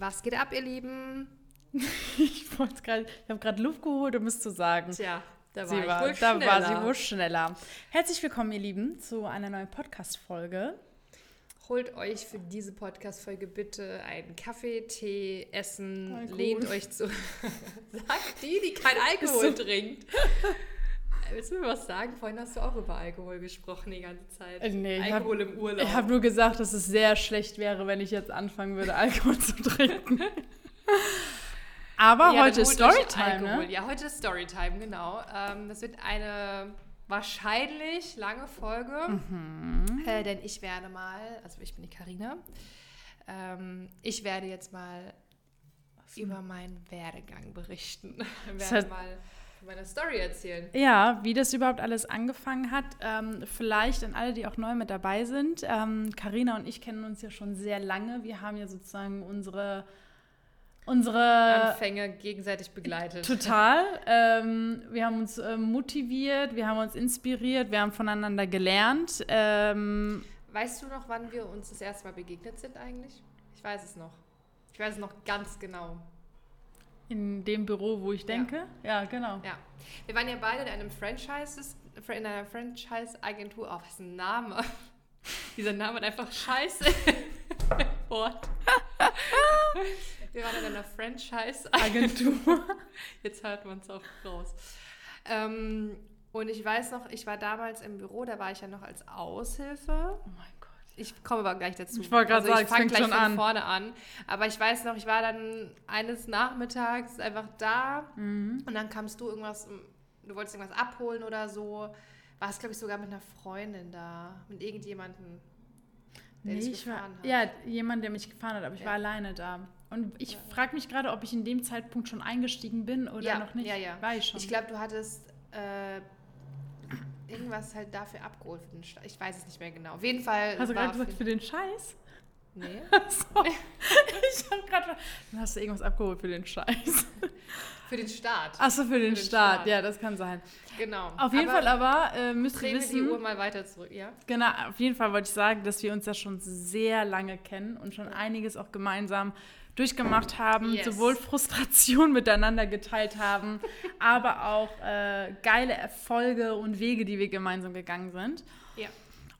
Was geht ab, ihr Lieben? ich wollte gerade, ich habe gerade Luft geholt, um es zu sagen. Tja, da war, sie ich war, wohl da war sie schneller. wohl schneller. Herzlich willkommen, ihr Lieben, zu einer neuen Podcast-Folge. Holt euch für diese Podcast-Folge bitte einen Kaffee, Tee, Essen, lehnt euch zu. Sagt die, die kein Alkohol trinkt. Willst du mir was sagen? Vorhin hast du auch über Alkohol gesprochen die ganze Zeit. Äh, nee, ich hab- Alkohol im Urlaub. Ich habe nur gesagt, dass es sehr schlecht wäre, wenn ich jetzt anfangen würde, Alkohol zu trinken. Aber Ja, heute ist Storytime, Alkohol. ne? Ja, heute ist Storytime, genau. Ähm, das wird eine wahrscheinlich lange Folge, Mhm. äh, denn ich werde mal, also ich bin die Karina, ähm, ich werde jetzt mal über meinen Werdegang berichten. Werde mal meine Story erzählen. Ja, wie das überhaupt alles angefangen hat. Ähm, vielleicht an alle, die auch neu mit dabei sind. Karina und ich kennen uns ja schon sehr lange. Wir haben ja sozusagen unsere, unsere Anfänge gegenseitig begleitet. Total. Ähm, wir haben uns äh, motiviert, wir haben uns inspiriert, wir haben voneinander gelernt. Ähm, Weißt du noch, wann wir uns das erste Mal begegnet sind eigentlich? Ich weiß es noch. Ich weiß es noch ganz genau. In dem Büro, wo ich denke. Ja, genau. Ja, wir waren ja beide in einem Franchise, in einer Franchise-Agentur. Oh, was ist ein Name? Dieser Name hat einfach Scheiße Wort. Wir waren in einer Franchise-Agentur. Agentur. Jetzt hört man es auch raus. Ähm, und ich weiß noch, ich war damals im Büro, da war ich ja noch als Aushilfe. Oh mein Gott. Ich komme aber gleich dazu. Ich wollte gerade sagen, ich fange gleich schon von an. vorne an. Aber ich weiß noch, ich war dann eines Nachmittags einfach da Mhm. und dann kamst du irgendwas, du wolltest irgendwas abholen oder so. Warst, glaube ich, sogar mit einer Freundin da, mit irgendjemandem, der Nee, ich war, gefahren hat. ja, jemand, der mich gefahren hat, aber ich Ja. war alleine da. Und ich Ja. frage mich gerade, ob ich in dem Zeitpunkt schon eingestiegen bin oder Ja, noch nicht. ja, ja. War ich schon. Ich glaube, du hattest äh, irgendwas halt dafür abgeholt. Für den Ich weiß es nicht mehr genau. Auf jeden Fall. Hast du gerade gesagt, für- für den Scheiß? Nee. So. ich habe gerade. Dann hast du irgendwas abgeholt für den Scheiß. Für den Start. Achso, für den, den Start. Start. Ja, das kann sein. Genau. Auf jeden Fall aber äh, müsst ihr wir die wissen. Uhr mal weiter zurück, ja? Genau, auf jeden Fall wollte ich sagen, dass wir uns ja schon sehr lange kennen und schon einiges auch gemeinsam durchgemacht haben, Yes. sowohl Frustration miteinander geteilt haben, aber auch äh, geile Erfolge und Wege, die wir gemeinsam gegangen sind. Ja.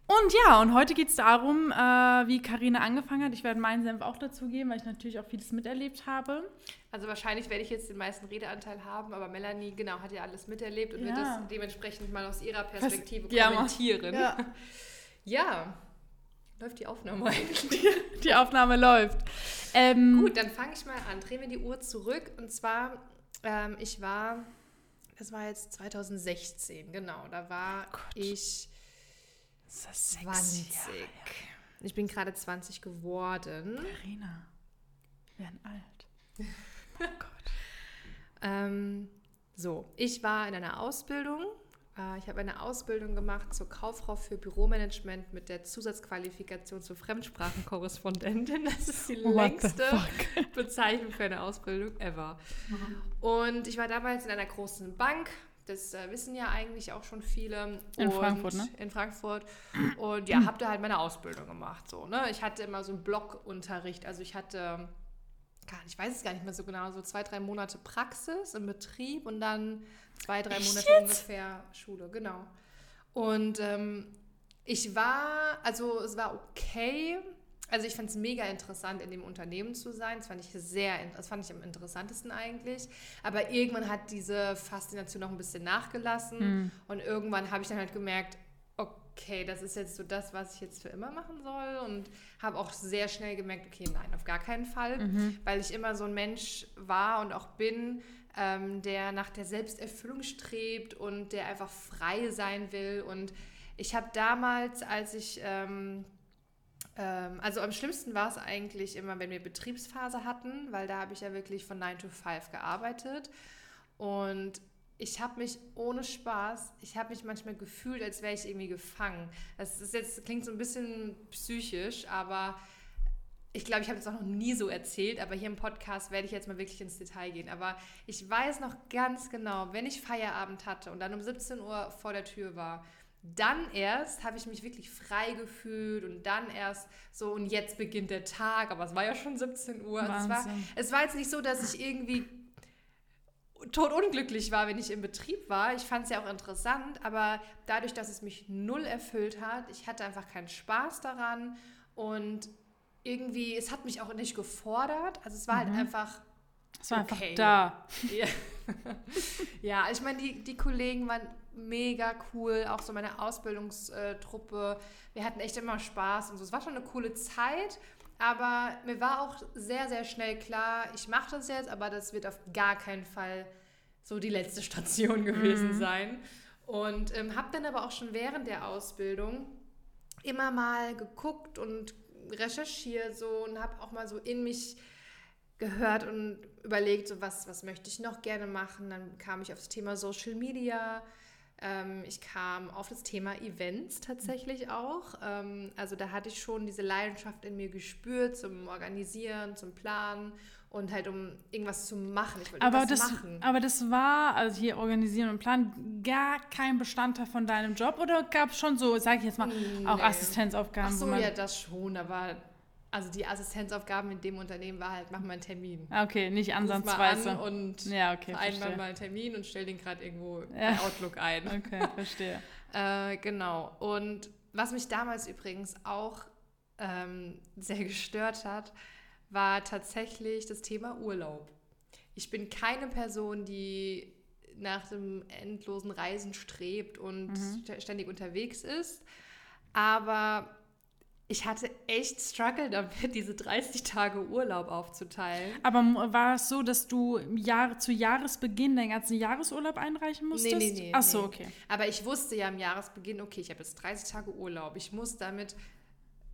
Und ja, und heute geht es darum, äh, wie Karina angefangen hat. Ich werde meinen Senf auch dazugeben, weil ich natürlich auch vieles miterlebt habe. Also wahrscheinlich werde ich jetzt den meisten Redeanteil haben, aber Melanie, genau, hat ja alles miterlebt und wird Ja. das dementsprechend mal aus ihrer Perspektive mach. kommentieren. Ja. Ja. Läuft die Aufnahme eigentlich? Die Aufnahme läuft. Ähm, Gut, dann fange ich mal an. Drehen wir die Uhr zurück. Und zwar, ähm, ich war, das war jetzt 2016, genau. Da war Gott. ich Das ist sechs 20. Jahre. Ich bin gerade 20 geworden. Karina, wir werden alt. Oh Gott. Ähm, so, ich war in einer Ausbildung. Äh, ich habe eine Ausbildung gemacht zur Kauffrau für Büromanagement mit der Zusatzqualifikation zur Fremdsprachenkorrespondentin. Das ist die What längste? Bezeichnung für eine Ausbildung ever. Und ich war damals in einer großen Bank. Das äh, wissen ja eigentlich auch schon viele. In und Frankfurt, ne? In Frankfurt. Und ja, habe da halt meine Ausbildung gemacht. So, ne? Ich hatte immer so einen Blockunterricht. Also ich hatte, gar nicht, ich weiß es gar nicht mehr so genau, so zwei, drei Monate Praxis im Betrieb und dann zwei, drei Monate jetzt? ungefähr Schule, genau. Und ähm, ich war, also es war okay. Also ich fand es mega interessant, in dem Unternehmen zu sein. Das fand ich sehr, das fand ich am interessantesten eigentlich. Aber irgendwann hat diese Faszination noch ein bisschen nachgelassen. Hm. Und irgendwann habe ich dann halt gemerkt, okay, das ist jetzt so das, was ich jetzt für immer machen soll. Und habe auch sehr schnell gemerkt, okay, nein, auf gar keinen Fall. Mhm. Weil ich immer so ein Mensch war und auch bin, ähm, der nach der Selbsterfüllung strebt und der einfach frei sein will. Und ich habe damals, als ich... Ähm, ähm, also am schlimmsten war es eigentlich immer, wenn wir Betriebsphase hatten, weil da habe ich ja wirklich von 9 to 5 gearbeitet. Und ich habe mich ohne Spaß, ich habe mich manchmal gefühlt, als wäre ich irgendwie gefangen. Das ist jetzt, klingt so ein bisschen psychisch, aber ich glaube, ich habe das auch noch nie so erzählt, aber hier im Podcast werde ich jetzt mal wirklich ins Detail gehen. Aber ich weiß noch ganz genau, wenn ich Feierabend hatte und dann um 17 Uhr vor der Tür war, dann erst habe ich mich wirklich frei gefühlt und dann erst so, und jetzt beginnt der Tag, aber es war ja schon 17 Uhr. Also es, war, es war jetzt nicht so, dass ich irgendwie totunglücklich war, wenn ich im Betrieb war. Ich fand es ja auch interessant, aber dadurch, dass es mich null erfüllt hat, ich hatte einfach keinen Spaß daran und irgendwie, es hat mich auch nicht gefordert. Also es war halt mhm. halt einfach. Es war okay. einfach da. Ja, ja ich meine, die, die Kollegen waren mega cool, auch so meine Ausbildungstruppe. Wir hatten echt immer Spaß und so. Es war schon eine coole Zeit, aber mir war auch sehr, sehr schnell klar, ich mache das jetzt, aber das wird auf gar keinen Fall so die letzte Station gewesen mhm. sein. Und ähm, habe dann aber auch schon während der Ausbildung immer mal geguckt und recherchiert so und habe auch mal so in mich gehört und überlegt, so was, was möchte ich noch gerne machen. Dann kam ich auf das Thema Social Media, ähm, ich kam auf das Thema Events tatsächlich auch. Ähm, also da hatte ich schon diese Leidenschaft in mir gespürt zum Organisieren, zum Planen und halt um irgendwas zu machen. Ich wollte aber das, machen. Aber das war, also hier organisieren und planen, gar kein Bestandteil von deinem Job oder gab es schon so, sage ich jetzt mal, nee. auch Assistenzaufgaben? Ach so, ja, das schon, aber also die Assistenzaufgaben in dem Unternehmen war halt, mach mal einen Termin. Okay, nicht ansatzweise. An und ja, okay, vereinbar mal einen Termin und stell den gerade irgendwo ja. bei Outlook ein. Okay, verstehe. äh, genau. Und was mich damals übrigens auch ähm, sehr gestört hat, war tatsächlich das Thema Urlaub. Ich bin keine Person, die nach dem endlosen Reisen strebt und mhm. ständig unterwegs ist. Aber ich hatte echt Struggle damit, diese 30 Tage Urlaub aufzuteilen. Aber war es so, dass du Jahr, zu Jahresbeginn deinen ganzen Jahresurlaub einreichen musstest? Nee, nee, nee. Ach so, okay. Aber ich wusste ja am Jahresbeginn, okay, ich habe jetzt 30 Tage Urlaub. Ich muss damit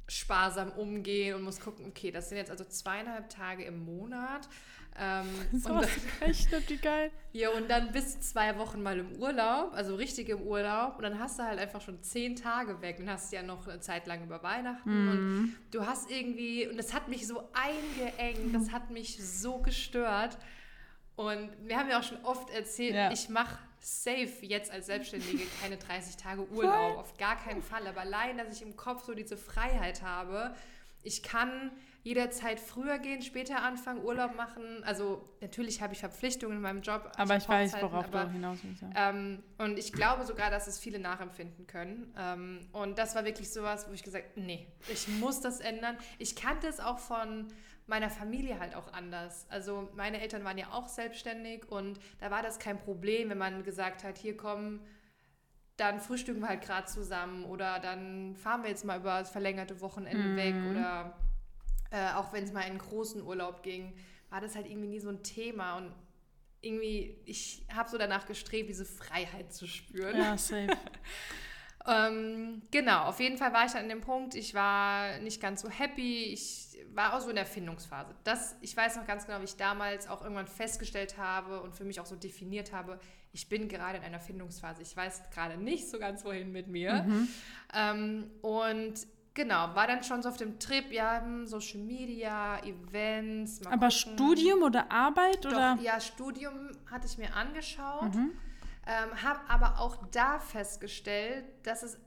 sparsam umgehen und muss gucken, okay, das sind jetzt also zweieinhalb Tage im Monat. Ähm, so und dann, echt, wie geil. Ja, und dann bis zwei Wochen mal im Urlaub, also richtig im Urlaub. Und dann hast du halt einfach schon zehn Tage weg. Dann hast du ja noch eine Zeit lang über Weihnachten. Mm. Und du hast irgendwie, und das hat mich so eingeengt, das hat mich so gestört. Und wir haben ja auch schon oft erzählt, ja. ich mache safe jetzt als Selbstständige keine 30 Tage Urlaub, auf gar keinen Fall. Aber allein, dass ich im Kopf so diese Freiheit habe, ich kann jederzeit früher gehen, später anfangen, Urlaub machen. Also natürlich habe ich Verpflichtungen in meinem Job. Aber ich, ich weiß, worauf aber, du hinaus willst. Ja. Ähm, und ich glaube sogar, dass es viele nachempfinden können. Ähm, und das war wirklich sowas, wo ich gesagt nee, ich muss das ändern. Ich kannte es auch von meiner Familie halt auch anders. Also meine Eltern waren ja auch selbstständig und da war das kein Problem, wenn man gesagt hat, hier kommen dann frühstücken wir halt gerade zusammen oder dann fahren wir jetzt mal über das verlängerte Wochenende mm. weg oder äh, auch wenn es mal in einen großen Urlaub ging, war das halt irgendwie nie so ein Thema und irgendwie, ich habe so danach gestrebt, diese Freiheit zu spüren. Ja, safe. ähm, genau, auf jeden Fall war ich dann an dem Punkt, ich war nicht ganz so happy, ich war auch so in der Findungsphase. Das, ich weiß noch ganz genau, wie ich damals auch irgendwann festgestellt habe und für mich auch so definiert habe, ich bin gerade in einer Findungsphase. Ich weiß gerade nicht so ganz, wohin mit mir. Mhm. Ähm, und Genau, war dann schon so auf dem Trip, ja, hm, Social Media, Events. Aber gucken. Studium oder Arbeit? Doch, oder? Ja, Studium hatte ich mir angeschaut, mhm. ähm, habe aber auch da festgestellt, dass es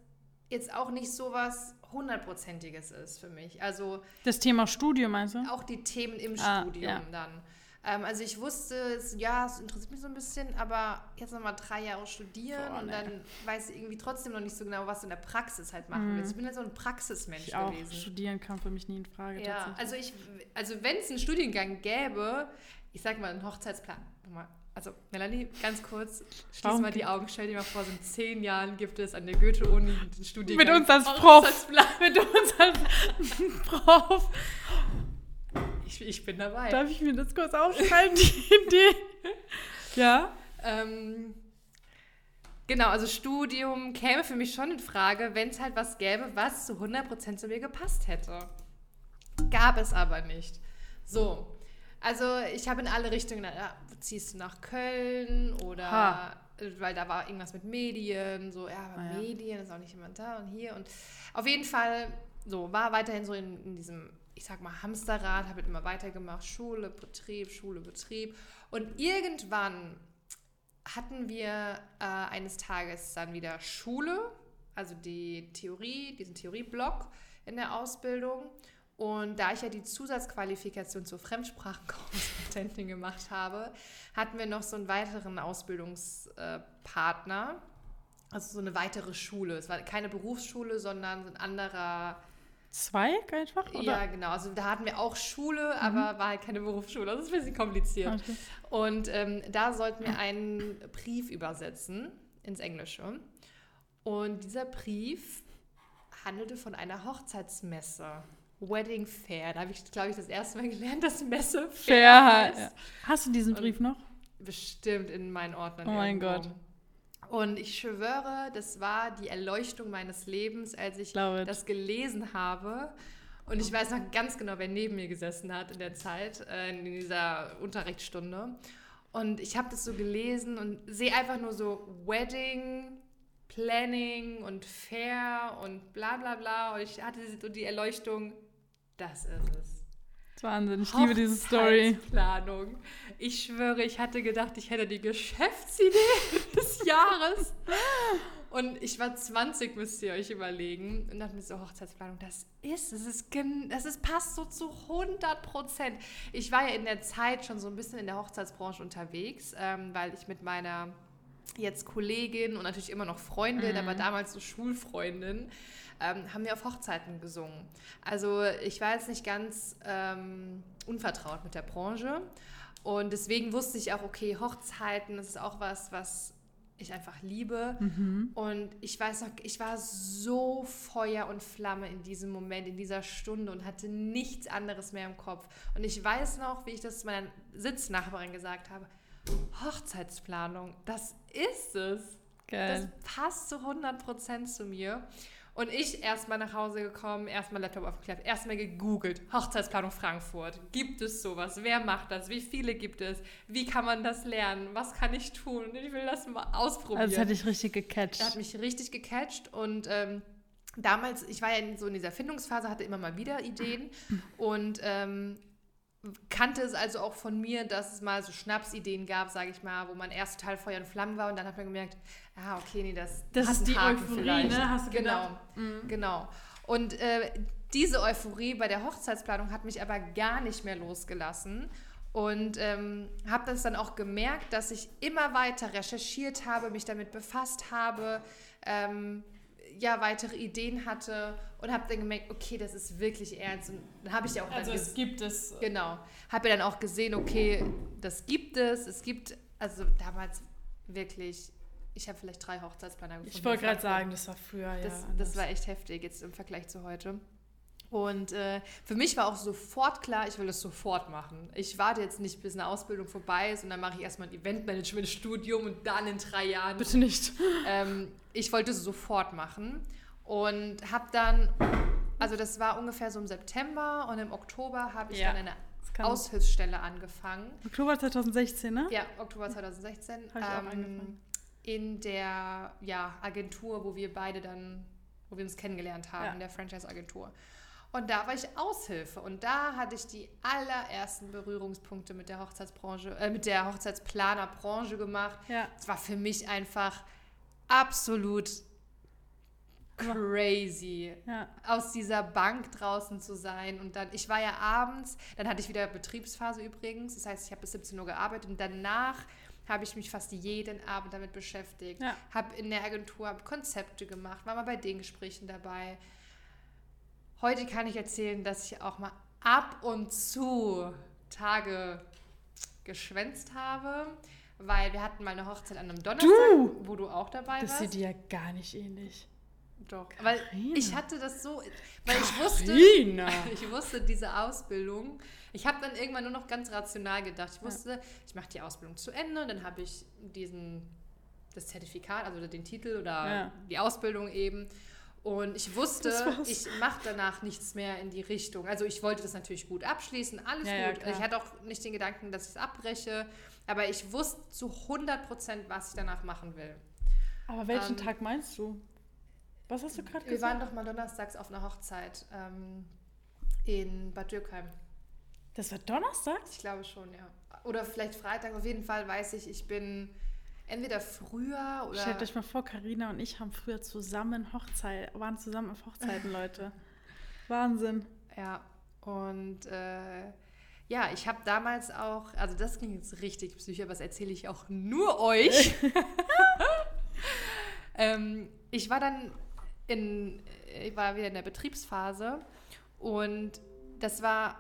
jetzt auch nicht so was hundertprozentiges ist für mich. Also das Thema Studium meinst du? Auch die Themen im ah, Studium ja. dann. Ähm, also ich wusste, es, ja, es interessiert mich so ein bisschen, aber jetzt nochmal drei Jahre studieren Boah, und dann weiß ich irgendwie trotzdem noch nicht so genau, was du in der Praxis halt machen mhm. willst. Ich bin ja so ein Praxismensch ich auch. gewesen. Studieren kam für mich nie in Frage. Ja, also ich, also wenn es einen Studiengang gäbe, ich sag mal einen Hochzeitsplan, nochmal, also Melanie, ganz kurz, schließ Warum? mal die Augen, stell dir mal vor, so in zehn Jahren gibt es an der Goethe-Uni den Studiengang. Mit uns als Prof. Mit uns als Prof. Ich, ich bin dabei. Darf ich mir das kurz aufschreiben, die Idee? ja. Ähm, genau, also Studium käme für mich schon in Frage, wenn es halt was gäbe, was zu 100% zu mir gepasst hätte. Gab es aber nicht. So, also ich habe in alle Richtungen, ja, ziehst du nach Köln oder ha. weil da war irgendwas mit Medien, so, ja, aber ah, ja. Medien ist auch nicht jemand da und hier und auf jeden Fall so, war weiterhin so in, in diesem ich sag mal, Hamsterrad, habe immer weitergemacht, Schule, Betrieb, Schule, Betrieb. Und irgendwann hatten wir äh, eines Tages dann wieder Schule, also die Theorie, diesen Theorieblock in der Ausbildung. Und da ich ja die Zusatzqualifikation zur Fremdsprachenkorrespondentin gemacht habe, hatten wir noch so einen weiteren Ausbildungspartner, also so eine weitere Schule. Es war keine Berufsschule, sondern ein anderer Zweig einfach? Oder? Ja, genau. Also da hatten wir auch Schule, mhm. aber war halt keine Berufsschule. Das ist ein bisschen kompliziert. Okay. Und ähm, da sollten wir einen Brief übersetzen ins Englische. Und dieser Brief handelte von einer Hochzeitsmesse. Wedding Fair. Da habe ich, glaube ich, das erste Mal gelernt, dass Messe fair, fair heißt. Hast du diesen Brief Und noch? Bestimmt in meinen Ordnern. Oh mein Gott. Und ich schwöre, das war die Erleuchtung meines Lebens, als ich das gelesen habe. Und ich weiß noch ganz genau, wer neben mir gesessen hat in der Zeit, äh, in dieser Unterrichtsstunde. Und ich habe das so gelesen und sehe einfach nur so Wedding, Planning und Fair und bla bla bla. Und ich hatte so die Erleuchtung, das ist es. Wahnsinn, ich liebe diese Story. Planung. Ich schwöre, ich hatte gedacht, ich hätte die Geschäftsidee des Jahres. Und ich war 20, müsst ihr euch überlegen. Und dachte mir so, Hochzeitsplanung, das ist, das ist, das ist, passt so zu 100 Prozent. Ich war ja in der Zeit schon so ein bisschen in der Hochzeitsbranche unterwegs, ähm, weil ich mit meiner jetzt Kollegin und natürlich immer noch Freundin, mhm. aber damals so Schulfreundin, ähm, haben wir auf Hochzeiten gesungen. Also ich war jetzt nicht ganz ähm, unvertraut mit der Branche. Und deswegen wusste ich auch, okay, Hochzeiten, das ist auch was, was ich einfach liebe. Mhm. Und ich weiß noch, ich war so Feuer und Flamme in diesem Moment, in dieser Stunde und hatte nichts anderes mehr im Kopf. Und ich weiß noch, wie ich das meiner Sitznachbarin gesagt habe. Hochzeitsplanung, das ist es. Geil. Das passt zu 100% zu mir. Und ich erstmal nach Hause gekommen, erstmal Laptop aufgeklappt, erstmal gegoogelt. Hochzeitsplanung Frankfurt. Gibt es sowas? Wer macht das? Wie viele gibt es? Wie kann man das lernen? Was kann ich tun? Ich will das mal ausprobieren. Also das hat dich richtig gecatcht. Das hat mich richtig gecatcht und ähm, damals, ich war ja in, so in dieser Findungsphase, hatte immer mal wieder Ideen und ähm, kannte es also auch von mir, dass es mal so Schnapsideen gab, sage ich mal, wo man erst total Feuer und Flammen war und dann hat man gemerkt, ah, okay, nee, das, das ist die Haken Euphorie, vielleicht. ne? Hast du genau, mhm. genau. Und äh, diese Euphorie bei der Hochzeitsplanung hat mich aber gar nicht mehr losgelassen. Und ähm, habe das dann auch gemerkt, dass ich immer weiter recherchiert habe, mich damit befasst habe, ähm, ja, weitere Ideen hatte und habe dann gemerkt, okay, das ist wirklich ernst. Und dann habe ich ja auch Also es gibt es. Genau. Habe ja dann auch gesehen, okay, das gibt es. Es gibt, also damals wirklich, ich habe vielleicht drei Hochzeitsplaner gefunden. Ich wollte gerade sagen, das war früher, ja. Das, das war echt heftig jetzt im Vergleich zu heute. Und äh, für mich war auch sofort klar, ich will das sofort machen. Ich warte jetzt nicht, bis eine Ausbildung vorbei ist und dann mache ich erstmal ein Eventmanagement-Studium und dann in drei Jahren. Bitte nicht. Ähm, ich wollte es sofort machen und habe dann, also das war ungefähr so im September und im Oktober habe ich ja. dann eine Aushilfsstelle angefangen. Oktober 2016, ne? Ja, Oktober 2016. Habe ich ähm, auch angefangen. In der ja, Agentur, wo wir beide dann, wo wir uns kennengelernt haben, ja. in der Franchise-Agentur. Und da war ich Aushilfe und da hatte ich die allerersten Berührungspunkte mit der Hochzeitsbranche, äh, mit der Hochzeitsplanerbranche gemacht. Ja. Es war für mich einfach absolut crazy, ja. aus dieser Bank draußen zu sein. Und dann, ich war ja abends, dann hatte ich wieder Betriebsphase übrigens. Das heißt, ich habe bis 17 Uhr gearbeitet und danach habe ich mich fast jeden Abend damit beschäftigt. Ja. Habe in der Agentur Konzepte gemacht, war mal bei den Gesprächen dabei Heute kann ich erzählen, dass ich auch mal ab und zu Tage geschwänzt habe, weil wir hatten mal eine Hochzeit an einem Donnerstag, du, wo du auch dabei das warst. Das sieht dir ja gar nicht ähnlich. Doch, Carina. weil ich hatte das so, weil ich wusste, ich wusste diese Ausbildung. Ich habe dann irgendwann nur noch ganz rational gedacht. Ich wusste, ja. ich mache die Ausbildung zu Ende, dann habe ich diesen das Zertifikat, also den Titel oder ja. die Ausbildung eben und ich wusste, ich mache danach nichts mehr in die Richtung. Also ich wollte das natürlich gut abschließen, alles ja, gut. Ja, ich hatte auch nicht den Gedanken, dass ich es abbreche, aber ich wusste zu 100 Prozent, was ich danach machen will. Aber welchen ähm, Tag meinst du? Was hast du gerade gesagt? Wir waren doch mal donnerstags auf einer Hochzeit ähm, in Bad Dürkheim. Das war Donnerstag? Ich glaube schon, ja. Oder vielleicht Freitag. Auf jeden Fall weiß ich, ich bin entweder früher oder. Stellt euch mal vor, Karina und ich haben früher zusammen Hochzeit, waren zusammen auf Hochzeiten, Leute. Wahnsinn. Ja, und äh, ja, ich habe damals auch, also das ging jetzt richtig psychisch, aber das erzähle ich auch nur euch. ähm, ich war dann in, ich war wieder in der Betriebsphase und das war,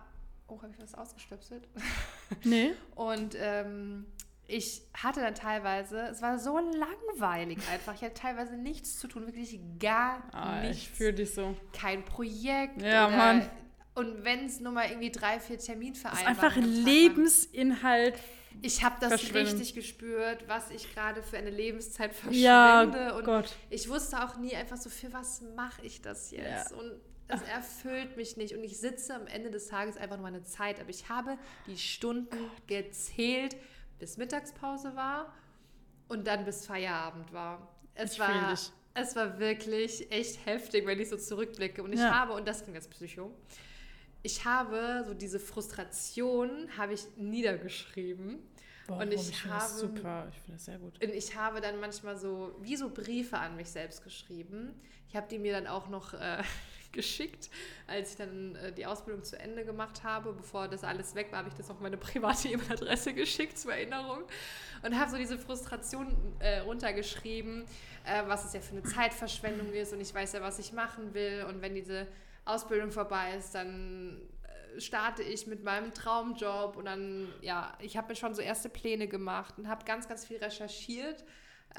oh, habe ich was ausgestöpselt? Nee. Und ähm, ich hatte dann teilweise, es war so langweilig einfach. Ich hatte teilweise nichts zu tun, wirklich gar Ah, nichts. ich fühle dich so. Kein Projekt. Ja, oder, Mann. Und wenn es nur mal irgendwie drei, vier Terminvereinbarungen ist einfach. Lebensinhalt. Ich habe das richtig gespürt, was ich gerade für eine Lebenszeit Ja, verschwende. und Gott. ich wusste auch nie einfach so, für was mache ich das jetzt? Ja. Und das erfüllt mich nicht. Und ich sitze am Ende des Tages einfach nur meine Zeit. Aber ich habe die Stunden gezählt, bis Mittagspause war und dann bis Feierabend war. Es Ich war, es war wirklich echt heftig, wenn ich so zurückblicke. Und ich Ja. habe, und das klingt jetzt Psycho, ich habe so diese Frustration habe ich niedergeschrieben. Boah, Und ich ich habe- super. Ich finde das sehr gut. Und ich habe dann manchmal so, wie so Briefe an mich selbst geschrieben. Ich habe die mir dann auch noch äh, geschickt, als ich dann äh, die Ausbildung zu Ende gemacht habe. Bevor das alles weg war, habe ich das auf meine private E-Mail-Adresse geschickt zur Erinnerung. Und habe so diese Frustration äh, runtergeschrieben, äh, was es ja für eine Zeitverschwendung ist. Und ich weiß ja, was ich machen will. Und wenn diese Ausbildung vorbei ist, dann äh, starte ich mit meinem Traumjob und dann, ja, ich habe mir schon so erste Pläne gemacht und habe ganz, ganz viel recherchiert,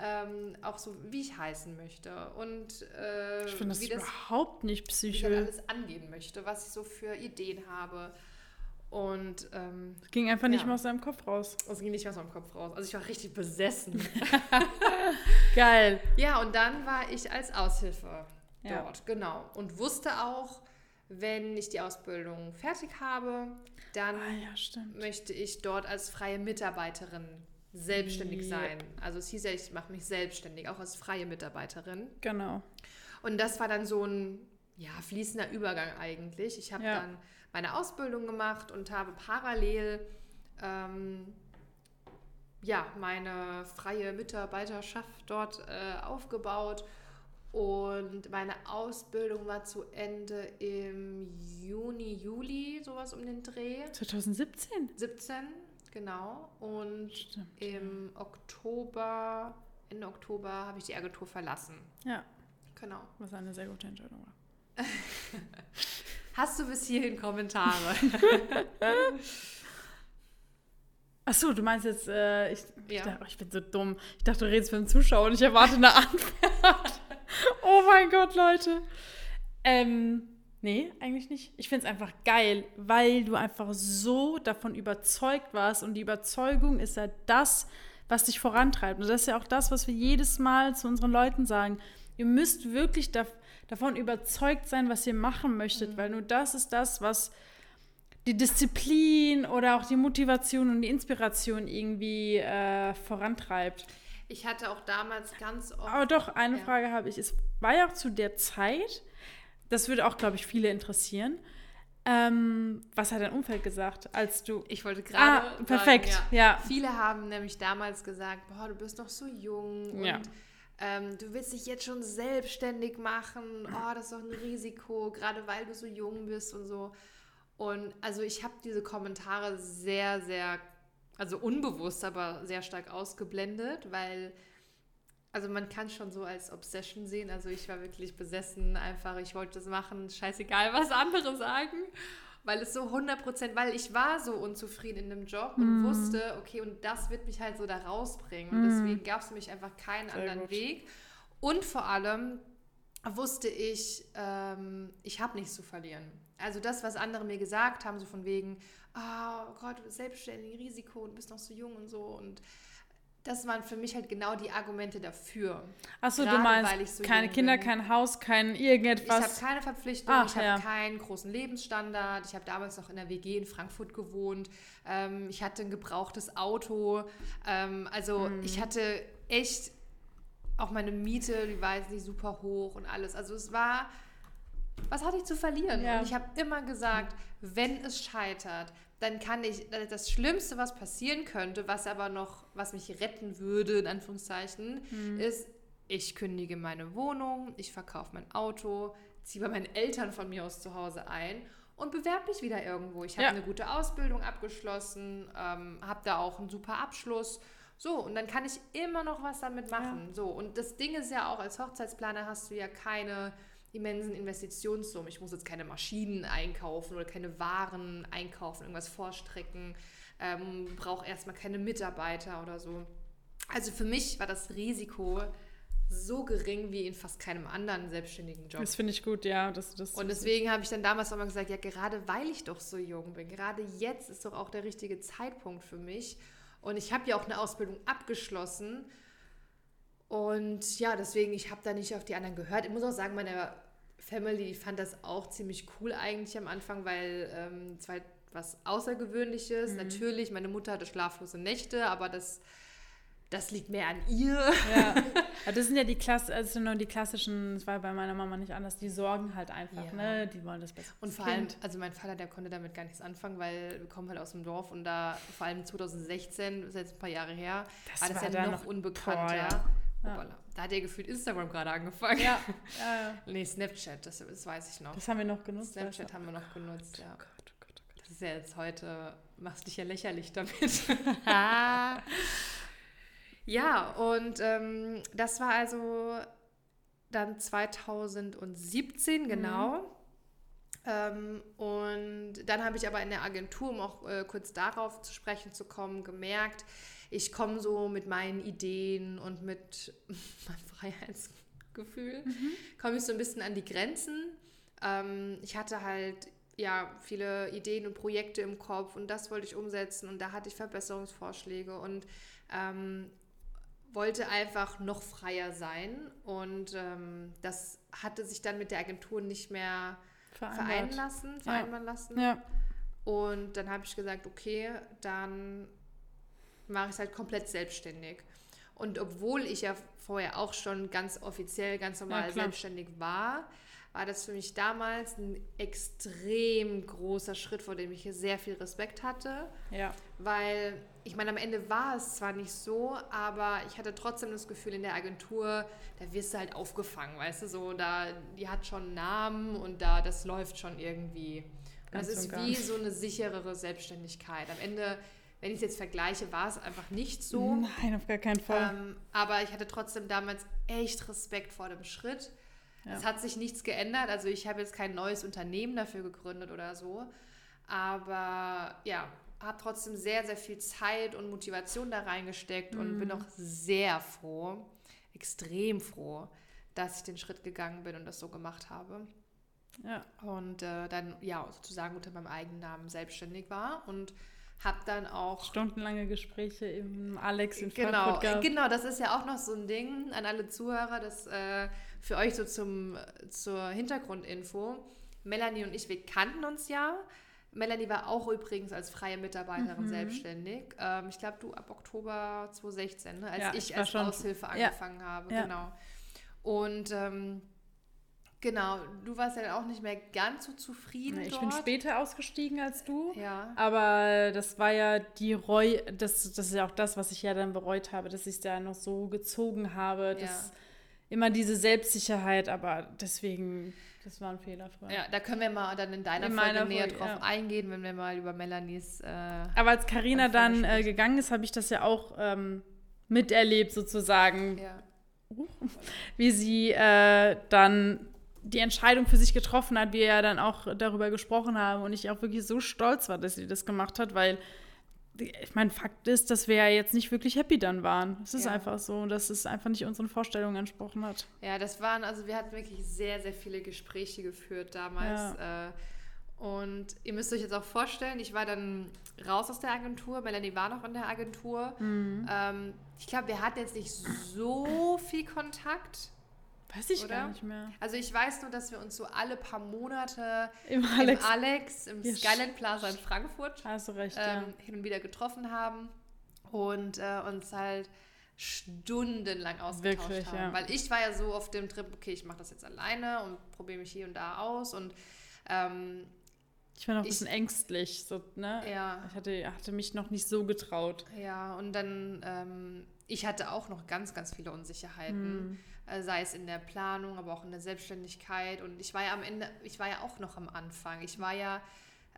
ähm, auch so, wie ich heißen möchte und äh, Ich finde das wie, das, überhaupt nicht wie ich alles angehen möchte, was ich so für Ideen habe. Und ähm, Es ging einfach nicht Ja. mehr aus seinem Kopf raus. es ging nicht mehr aus meinem Kopf raus. Also ich war richtig besessen. Geil. ja, und dann war ich als Aushilfe Ja. dort, genau. Und wusste auch, wenn ich die Ausbildung fertig habe, dann Ah ja, möchte ich dort als freie Mitarbeiterin selbstständig Yep. sein. Also es hieß ja, ich mache mich selbstständig, auch als freie Mitarbeiterin. Genau. Und das war dann so ein ja, fließender Übergang eigentlich. Ich habe Ja. dann meine Ausbildung gemacht und habe parallel ähm, ja, meine freie Mitarbeiterschaft dort äh, aufgebaut. Und meine Ausbildung war zu Ende im Juni, Juli, sowas um den Dreh. 2017. 17, genau. Und Stimmt. im Oktober, Ende Oktober habe ich die Agentur verlassen. Ja, Genau. was eine sehr gute Entscheidung war. Hast du bis hierhin Kommentare? Achso, du meinst jetzt, äh, ich, ich, Ja. dachte, oh, ich bin so dumm. Ich dachte, du redest für den Zuschauer und ich erwarte eine Antwort. Mein Gott, Leute. Ähm, nee, eigentlich nicht. Ich finde es einfach geil, weil du einfach so davon überzeugt warst und die Überzeugung ist ja das, was dich vorantreibt. Und das ist ja auch das, was wir jedes Mal zu unseren Leuten sagen. Ihr müsst wirklich dav davon überzeugt sein, was ihr machen möchtet, weil nur das ist das, was die Disziplin oder auch die Motivation und die Inspiration irgendwie äh, vorantreibt. Ich hatte auch damals ganz oft. Aber doch, eine Ja. Frage habe ich. Es war ja auch zu der Zeit, das würde auch, glaube ich, viele interessieren. Ähm, was hat dein Umfeld gesagt, als du. Ich wollte gerade. Ah, perfekt, Sagen, ja. Viele haben nämlich damals gesagt: Boah, du bist noch so jung und Ja. ähm, du willst dich jetzt schon selbstständig machen. Oh, das ist doch ein Risiko, gerade weil du so jung bist und so. Und also ich habe diese Kommentare sehr, sehr, also unbewusst, aber sehr stark ausgeblendet, weil, also man kann schon so als Obsession sehen. Also ich war wirklich besessen, einfach, ich wollte das machen, scheißegal, was andere sagen. Weil es so 100 Prozent, weil ich war so unzufrieden in dem Job und wusste, okay, und das wird mich halt so da rausbringen. Und deswegen gab es für mich einfach keinen Sehr anderen gut. Weg. Und vor allem wusste ich, ähm, ich habe nichts zu verlieren. Also das, was andere mir gesagt haben, so von wegen, "Ah, oh Gott, selbstständig, Risiko und bist noch so jung und so. Und das waren für mich halt genau die Argumente dafür. Achso, du meinst, weil ich so keine Kinder, bin. kein Haus, kein Ich irgendetwas. habe keine Verpflichtung, Ach, ich habe ja. keinen großen Lebensstandard. Ich habe damals noch in der WG in Frankfurt gewohnt. Ähm, ich hatte ein gebrauchtes Auto. Ähm, also Hm. ich hatte echt auch meine Miete, die war jetzt nicht super hoch und alles. Also es war, was hatte ich zu verlieren? Ja. Und ich habe immer gesagt, wenn es scheitert, dann kann ich, das Schlimmste, was passieren könnte, was aber noch, was mich retten würde, in Anführungszeichen, Mhm. ist, ich kündige meine Wohnung, ich verkaufe mein Auto, ziehe bei meinen Eltern von mir aus zu Hause ein und bewerbe mich wieder irgendwo. Ich habe Ja. eine gute Ausbildung abgeschlossen, ähm, habe da auch einen super Abschluss. So, und dann kann ich immer noch was damit machen. So, und das Ding ist ja auch, als Hochzeitsplaner hast du ja keine immensen Investitionssummen. Ich muss jetzt keine Maschinen einkaufen oder keine Waren einkaufen, irgendwas vorstrecken, ähm, brauche erstmal keine Mitarbeiter oder so. Also für mich war das Risiko so gering wie in fast keinem anderen selbstständigen Job. Das finde ich gut, ja. Das, das, Und deswegen habe ich dann damals auch mal gesagt, ja, gerade weil ich doch so jung bin, gerade jetzt ist doch auch der richtige Zeitpunkt für mich. Und ich habe ja auch eine Ausbildung abgeschlossen. Und ja, deswegen, ich habe da nicht auf die anderen gehört. Ich muss auch sagen, meine Family die fand das auch ziemlich cool eigentlich am Anfang, weil ähm, es war halt was Außergewöhnliches. Natürlich, meine Mutter hatte schlaflose Nächte, aber das, das liegt mehr an ihr. Ja. Das sind ja die Klass also nur die klassischen, das war bei meiner Mama nicht anders, die sorgen halt einfach, Ja. ne? Die wollen das besser. Und vor allem, also mein Vater, der konnte damit gar nichts anfangen, weil wir kommen halt aus dem Dorf und da, vor allem 2016, das ist jetzt ein paar Jahre her, Das war das ja noch, noch- unbekannter. boah, ja. Hoppala. Da hat ja gefühlt Instagram gerade angefangen. Ja, ja. Nee, Snapchat, das, das weiß ich noch. Das haben wir noch genutzt. Snapchat du? haben wir noch genutzt, ja. Oh Gott, oh Gott, oh Gott. Das ist ja jetzt heute, machst dich ja lächerlich damit. ja, und ähm, das war also dann 2017, genau. Ähm, und dann habe ich aber in der Agentur, um auch äh, kurz darauf zu sprechen zu kommen, gemerkt, ich komme so mit meinen Ideen und mit meinem Freiheitsgefühl, komme ich so ein bisschen an die Grenzen. Ähm, ich hatte halt ja viele Ideen und Projekte im Kopf und das wollte ich umsetzen und da hatte ich Verbesserungsvorschläge und ähm, wollte einfach noch freier sein und ähm, das hatte sich dann mit der Agentur nicht mehr vereinen Vereinbart. lassen, vereinbaren lassen. Ja, Und dann habe ich gesagt, okay, dann mache ich es halt komplett selbstständig. Und obwohl ich ja vorher auch schon ganz offiziell, ganz normal Ja, selbstständig war, war das für mich damals ein extrem großer Schritt, vor dem ich sehr viel Respekt hatte. ja. Weil, ich meine, am Ende war es zwar nicht so, aber ich hatte trotzdem das Gefühl, in der Agentur, da wirst du halt aufgefangen, weißt du, so, da, die hat schon einen Namen und da, das läuft schon irgendwie. Und Ganz das ist wie so eine sicherere Selbstständigkeit. Am Ende, wenn ich es jetzt vergleiche, war es einfach nicht so. Nein, auf gar keinen Fall. Ähm, aber ich hatte trotzdem damals echt Respekt vor dem Schritt. Ja. Es hat sich nichts geändert. Also ich habe jetzt kein neues Unternehmen dafür gegründet oder so. Aber ja, habe trotzdem sehr, sehr viel Zeit und Motivation da reingesteckt und bin auch sehr froh, extrem froh, dass ich den Schritt gegangen bin und das so gemacht habe. ja. Und äh, dann ja sozusagen unter meinem eigenen Namen selbstständig war und habe dann auch Stundenlange Gespräche im Alex in Genau, Frankfurt gehabt. genau, das ist ja auch noch so ein Ding an alle Zuhörer, das äh, für euch so zum, zur Hintergrundinfo. Melanie und ich, wir kannten uns ja. Melanie war auch übrigens als freie Mitarbeiterin Mhm. selbstständig. Ähm, ich glaube, du ab Oktober 2016, ne, als Ja, ich ich als schon- Aushilfe ja. angefangen habe. Ja. Genau. Und ähm, genau, du warst ja dann auch nicht mehr ganz so zufrieden Ich dort. bin später ausgestiegen als du. Ja. Aber das war ja die Reu, das, das ist ja auch das, was ich ja dann bereut habe, dass ich es da noch so gezogen habe. Ja. Immer diese Selbstsicherheit, aber deswegen, das war ein Fehler früher. Ja, da können wir mal dann in deiner In Folge näher Folge, drauf ja. eingehen, wenn wir mal über Melanies. Äh, Aber als Karina Dann äh, gegangen ist, habe ich das ja auch ähm, miterlebt, sozusagen, ja. wie sie äh, dann die Entscheidung für sich getroffen hat, wir ja dann auch darüber gesprochen haben und ich auch wirklich so stolz war, dass sie das gemacht hat, weil ich meine, Fakt ist, dass wir ja jetzt nicht wirklich happy dann waren. Es ist Ja. einfach so, dass es einfach nicht unseren Vorstellungen entsprochen hat. Ja, das waren, also wir hatten wirklich sehr, sehr viele Gespräche geführt damals. Äh, und ihr müsst euch jetzt auch vorstellen, ich war dann raus aus der Agentur, Melanie war noch in der Agentur. Mhm. Ähm, ich glaube, wir hatten jetzt nicht so viel Kontakt. Weiß ich Oder? gar nicht mehr. Also ich weiß nur, dass wir uns so alle paar Monate Im Alex. im Alex, im Ja, Skyline Plaza in Frankfurt recht, ähm, ja. hin und wieder getroffen haben und äh, uns halt stundenlang ausgetauscht Wirklich, haben. ja. Weil ich war ja so auf dem Trip, okay, ich mache das jetzt alleine und probiere mich hier und da aus und ähm, Ich war noch ein bisschen ängstlich, so, ne? Ja. Ich hatte, hatte mich noch nicht so getraut. Ja, und dann, ähm, ich hatte auch noch ganz, ganz viele Unsicherheiten. Äh, sei es in der Planung, aber auch in der Selbstständigkeit. Und ich war ja am Ende, ich war ja auch noch am Anfang. Ich war ja,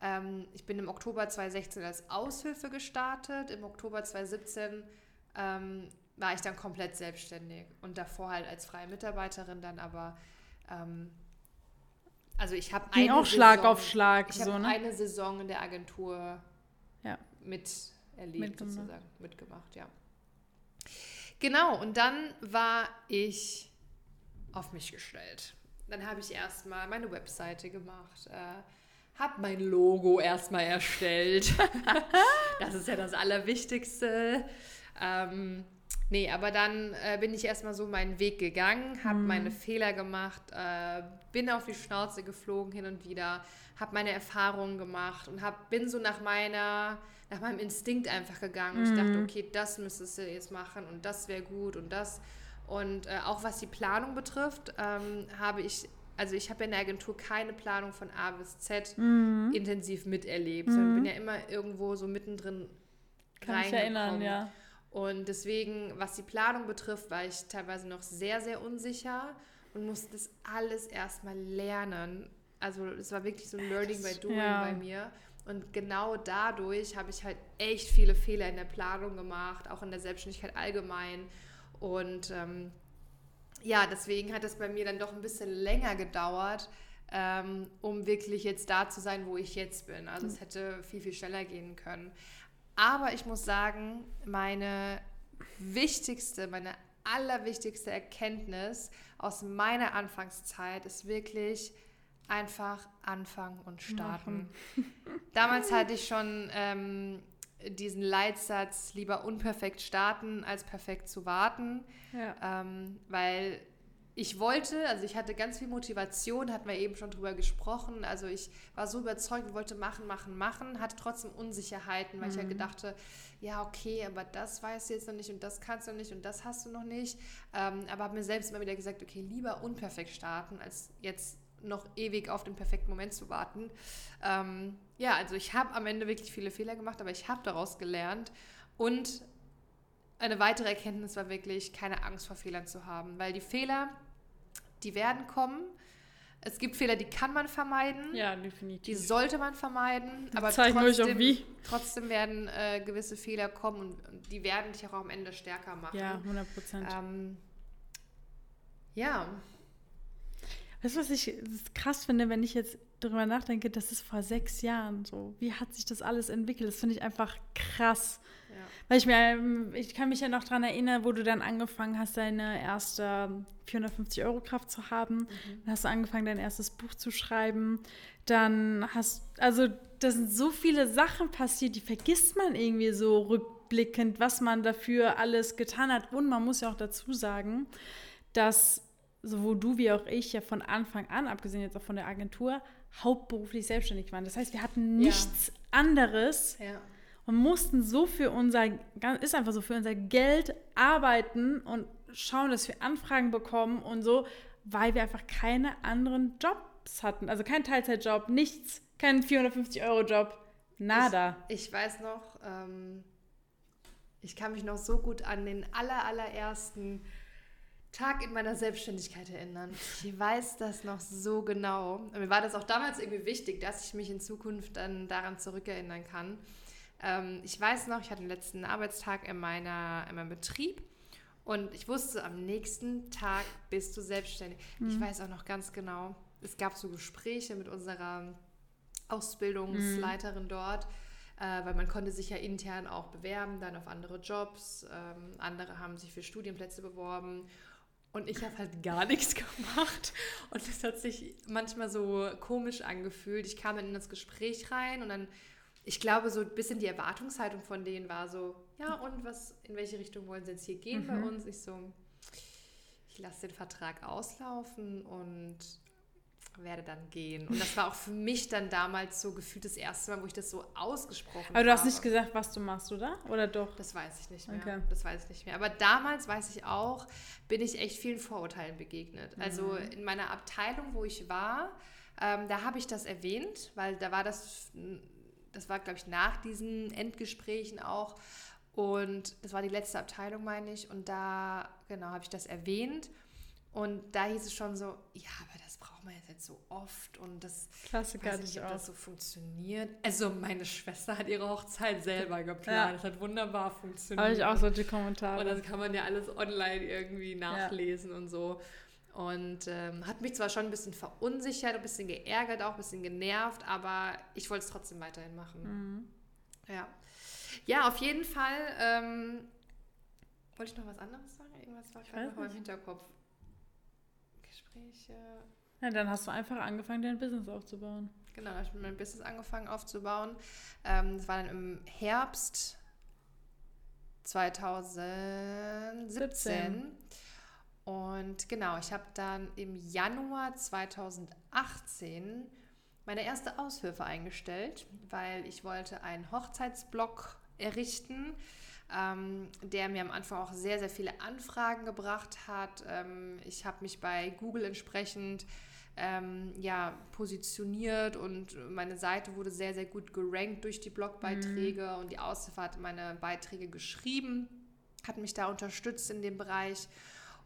ähm, ich bin im Oktober 2016 als Aushilfe gestartet. Im Oktober 2017 ähm, war ich dann komplett selbstständig. Und davor halt als freie Mitarbeiterin dann aber. Ähm, also ich habe eine auch Schlag Saison- auf Schlag, ich so, habe ne? eine Saison in der Agentur Ja. miterlebt, Mitgemacht. sozusagen. Mitgemacht, ja. Genau, und dann war ich auf mich gestellt. Dann habe ich erstmal meine Webseite gemacht, äh, habe mein Logo erstmal erstellt. das ist ja das Allerwichtigste. Ähm, nee, aber dann äh, bin ich erstmal so meinen Weg gegangen, habe meine Fehler gemacht, äh, bin auf die Schnauze geflogen hin und wieder, habe meine Erfahrungen gemacht und hab, bin so nach meiner nach meinem Instinkt einfach gegangen. Und ich dachte, okay, das müsstest du jetzt machen und das wäre gut und das. Und äh, auch was die Planung betrifft, ähm, habe ich, also ich habe in der Agentur keine Planung von A bis Z intensiv miterlebt, sondern bin ja immer irgendwo so mittendrin Kann mich erinnern, reingekommen. ja. Und deswegen, was die Planung betrifft, war ich teilweise noch sehr, sehr unsicher und musste das alles erstmal lernen. Also es war wirklich so ein Learning by Doing ja. bei mir. Und genau dadurch habe ich halt echt viele Fehler in der Planung gemacht, auch in der Selbstständigkeit allgemein. Und ähm, ja, deswegen hat es bei mir dann doch ein bisschen länger gedauert, ähm, um wirklich jetzt da zu sein, wo ich jetzt bin. Also es hätte viel, viel schneller gehen können. Aber ich muss sagen, meine wichtigste, meine allerwichtigste Erkenntnis aus meiner Anfangszeit ist wirklich einfach anfangen und starten. Damals hatte ich schon ähm, diesen Leitsatz, lieber unperfekt starten, als perfekt zu warten. Ja. Ähm, weil ich wollte, also ich hatte ganz viel Motivation, hatten wir eben schon drüber gesprochen. Also ich war so überzeugt und wollte machen, machen, machen, hatte trotzdem Unsicherheiten, weil ich ja gedachte, ja, okay, aber das weißt du jetzt noch nicht und das kannst du nicht und das hast du noch nicht. Ähm, aber habe mir selbst immer wieder gesagt, okay, lieber unperfekt starten, als jetzt noch ewig auf den perfekten Moment zu warten. Ähm, ja, also ich habe am Ende wirklich viele Fehler gemacht, aber ich habe daraus gelernt und eine weitere Erkenntnis war wirklich, keine Angst vor Fehlern zu haben, weil die Fehler, die werden kommen. Es gibt Fehler, die kann man vermeiden, ja, die definitiv. sollte man vermeiden, aber trotzdem, wie. trotzdem werden äh, gewisse Fehler kommen und, und die werden dich auch am Ende stärker machen. Ja, 100 Prozent. ähm, ja. Weißt du, was ich krass finde, wenn ich jetzt darüber nachdenke, das ist vor sechs Jahren so. Wie hat sich das alles entwickelt? Das finde ich einfach krass. ja. Weil ich mir, ähm, ich kann mich ja noch daran erinnern, wo du dann angefangen hast, deine erste 450 Euro Kraft zu haben. Dann hast du angefangen, dein erstes Buch zu schreiben. Dann hast, also da sind so viele Sachen passiert, die vergisst man irgendwie so rückblickend, was man dafür alles getan hat. Und man muss ja auch dazu sagen, dass sowohl du wie auch ich ja von Anfang an, abgesehen jetzt auch von der Agentur, hauptberuflich selbstständig waren. Das heißt, wir hatten Ja. nichts anderes Ja. und mussten so für unser, ist einfach so, für unser Geld arbeiten und schauen, dass wir Anfragen bekommen und so, weil wir einfach keine anderen Jobs hatten. Also kein Teilzeitjob, nichts, kein 450-Euro-Job, nada. Ich, ich weiß noch, ähm, ich kann mich noch so gut an den aller, allerersten Tag in meiner Selbstständigkeit erinnern. Ich weiß das noch so genau. Und mir war das auch damals irgendwie wichtig, dass ich mich in Zukunft dann daran zurückerinnern kann. Ähm, ich weiß noch, ich hatte den letzten Arbeitstag in, meiner, in meinem Betrieb und ich wusste, am nächsten Tag bist du selbstständig. Ich weiß auch noch ganz genau, es gab so Gespräche mit unserer Ausbildungsleiterin dort, äh, weil man konnte sich ja intern auch bewerben, dann auf andere Jobs. Ähm, andere haben sich für Studienplätze beworben. Und ich habe halt gar nichts gemacht. Und es hat sich manchmal so komisch angefühlt. Ich kam in das Gespräch rein und dann, ich glaube, so ein bisschen die Erwartungshaltung von denen war so, ja, und was, in welche Richtung wollen sie jetzt hier gehen bei uns? Ich so, ich lasse den Vertrag auslaufen und werde dann gehen. Und das war auch für mich dann damals so gefühlt das erste Mal, wo ich das so ausgesprochen habe. Aber du hast nicht gesagt, was du machst, oder? Oder doch? Das weiß ich nicht mehr. Okay. Das weiß ich nicht mehr. Aber damals weiß ich auch, bin ich echt vielen Vorurteilen begegnet. Also Mhm. in meiner Abteilung, wo ich war, Ähm, da habe ich das erwähnt, weil da war das, das war, glaube ich, nach diesen Endgesprächen auch. Und das war die letzte Abteilung, meine ich. Und da, genau, habe ich das erwähnt. Und da hieß es schon so, ja, aber braucht man jetzt so oft und das Klassiker weiß ich nicht, ob das so funktioniert. Also meine Schwester hat ihre Hochzeit selber geplant. Ja. Das hat wunderbar funktioniert. Habe ich auch solche Kommentare. Und das kann man ja alles online irgendwie nachlesen und so. Und ähm, hat mich zwar schon ein bisschen verunsichert, ein bisschen geärgert, auch ein bisschen genervt, aber ich wollte es trotzdem weiterhin machen. Mhm. Ja. Ja, auf jeden Fall. Ähm, wollte ich noch was anderes sagen? Irgendwas war Ich gerade noch nicht. Hinterkopf. Gespräche. Ja, dann hast du einfach angefangen, dein Business aufzubauen. Genau, da habe ich mein Business angefangen aufzubauen. Ähm, das war dann im Herbst 2017. 17. Und genau, ich habe dann im Januar 2018 meine erste Aushilfe eingestellt, weil ich wollte einen Hochzeitsblog errichten, ähm, der mir am Anfang auch sehr, sehr viele Anfragen gebracht hat. Ähm, ich habe mich bei Google entsprechend ähm, ja, positioniert und meine Seite wurde sehr, sehr gut gerankt durch die Blogbeiträge und die Aushilfe hat meine Beiträge geschrieben, hat mich da unterstützt in dem Bereich.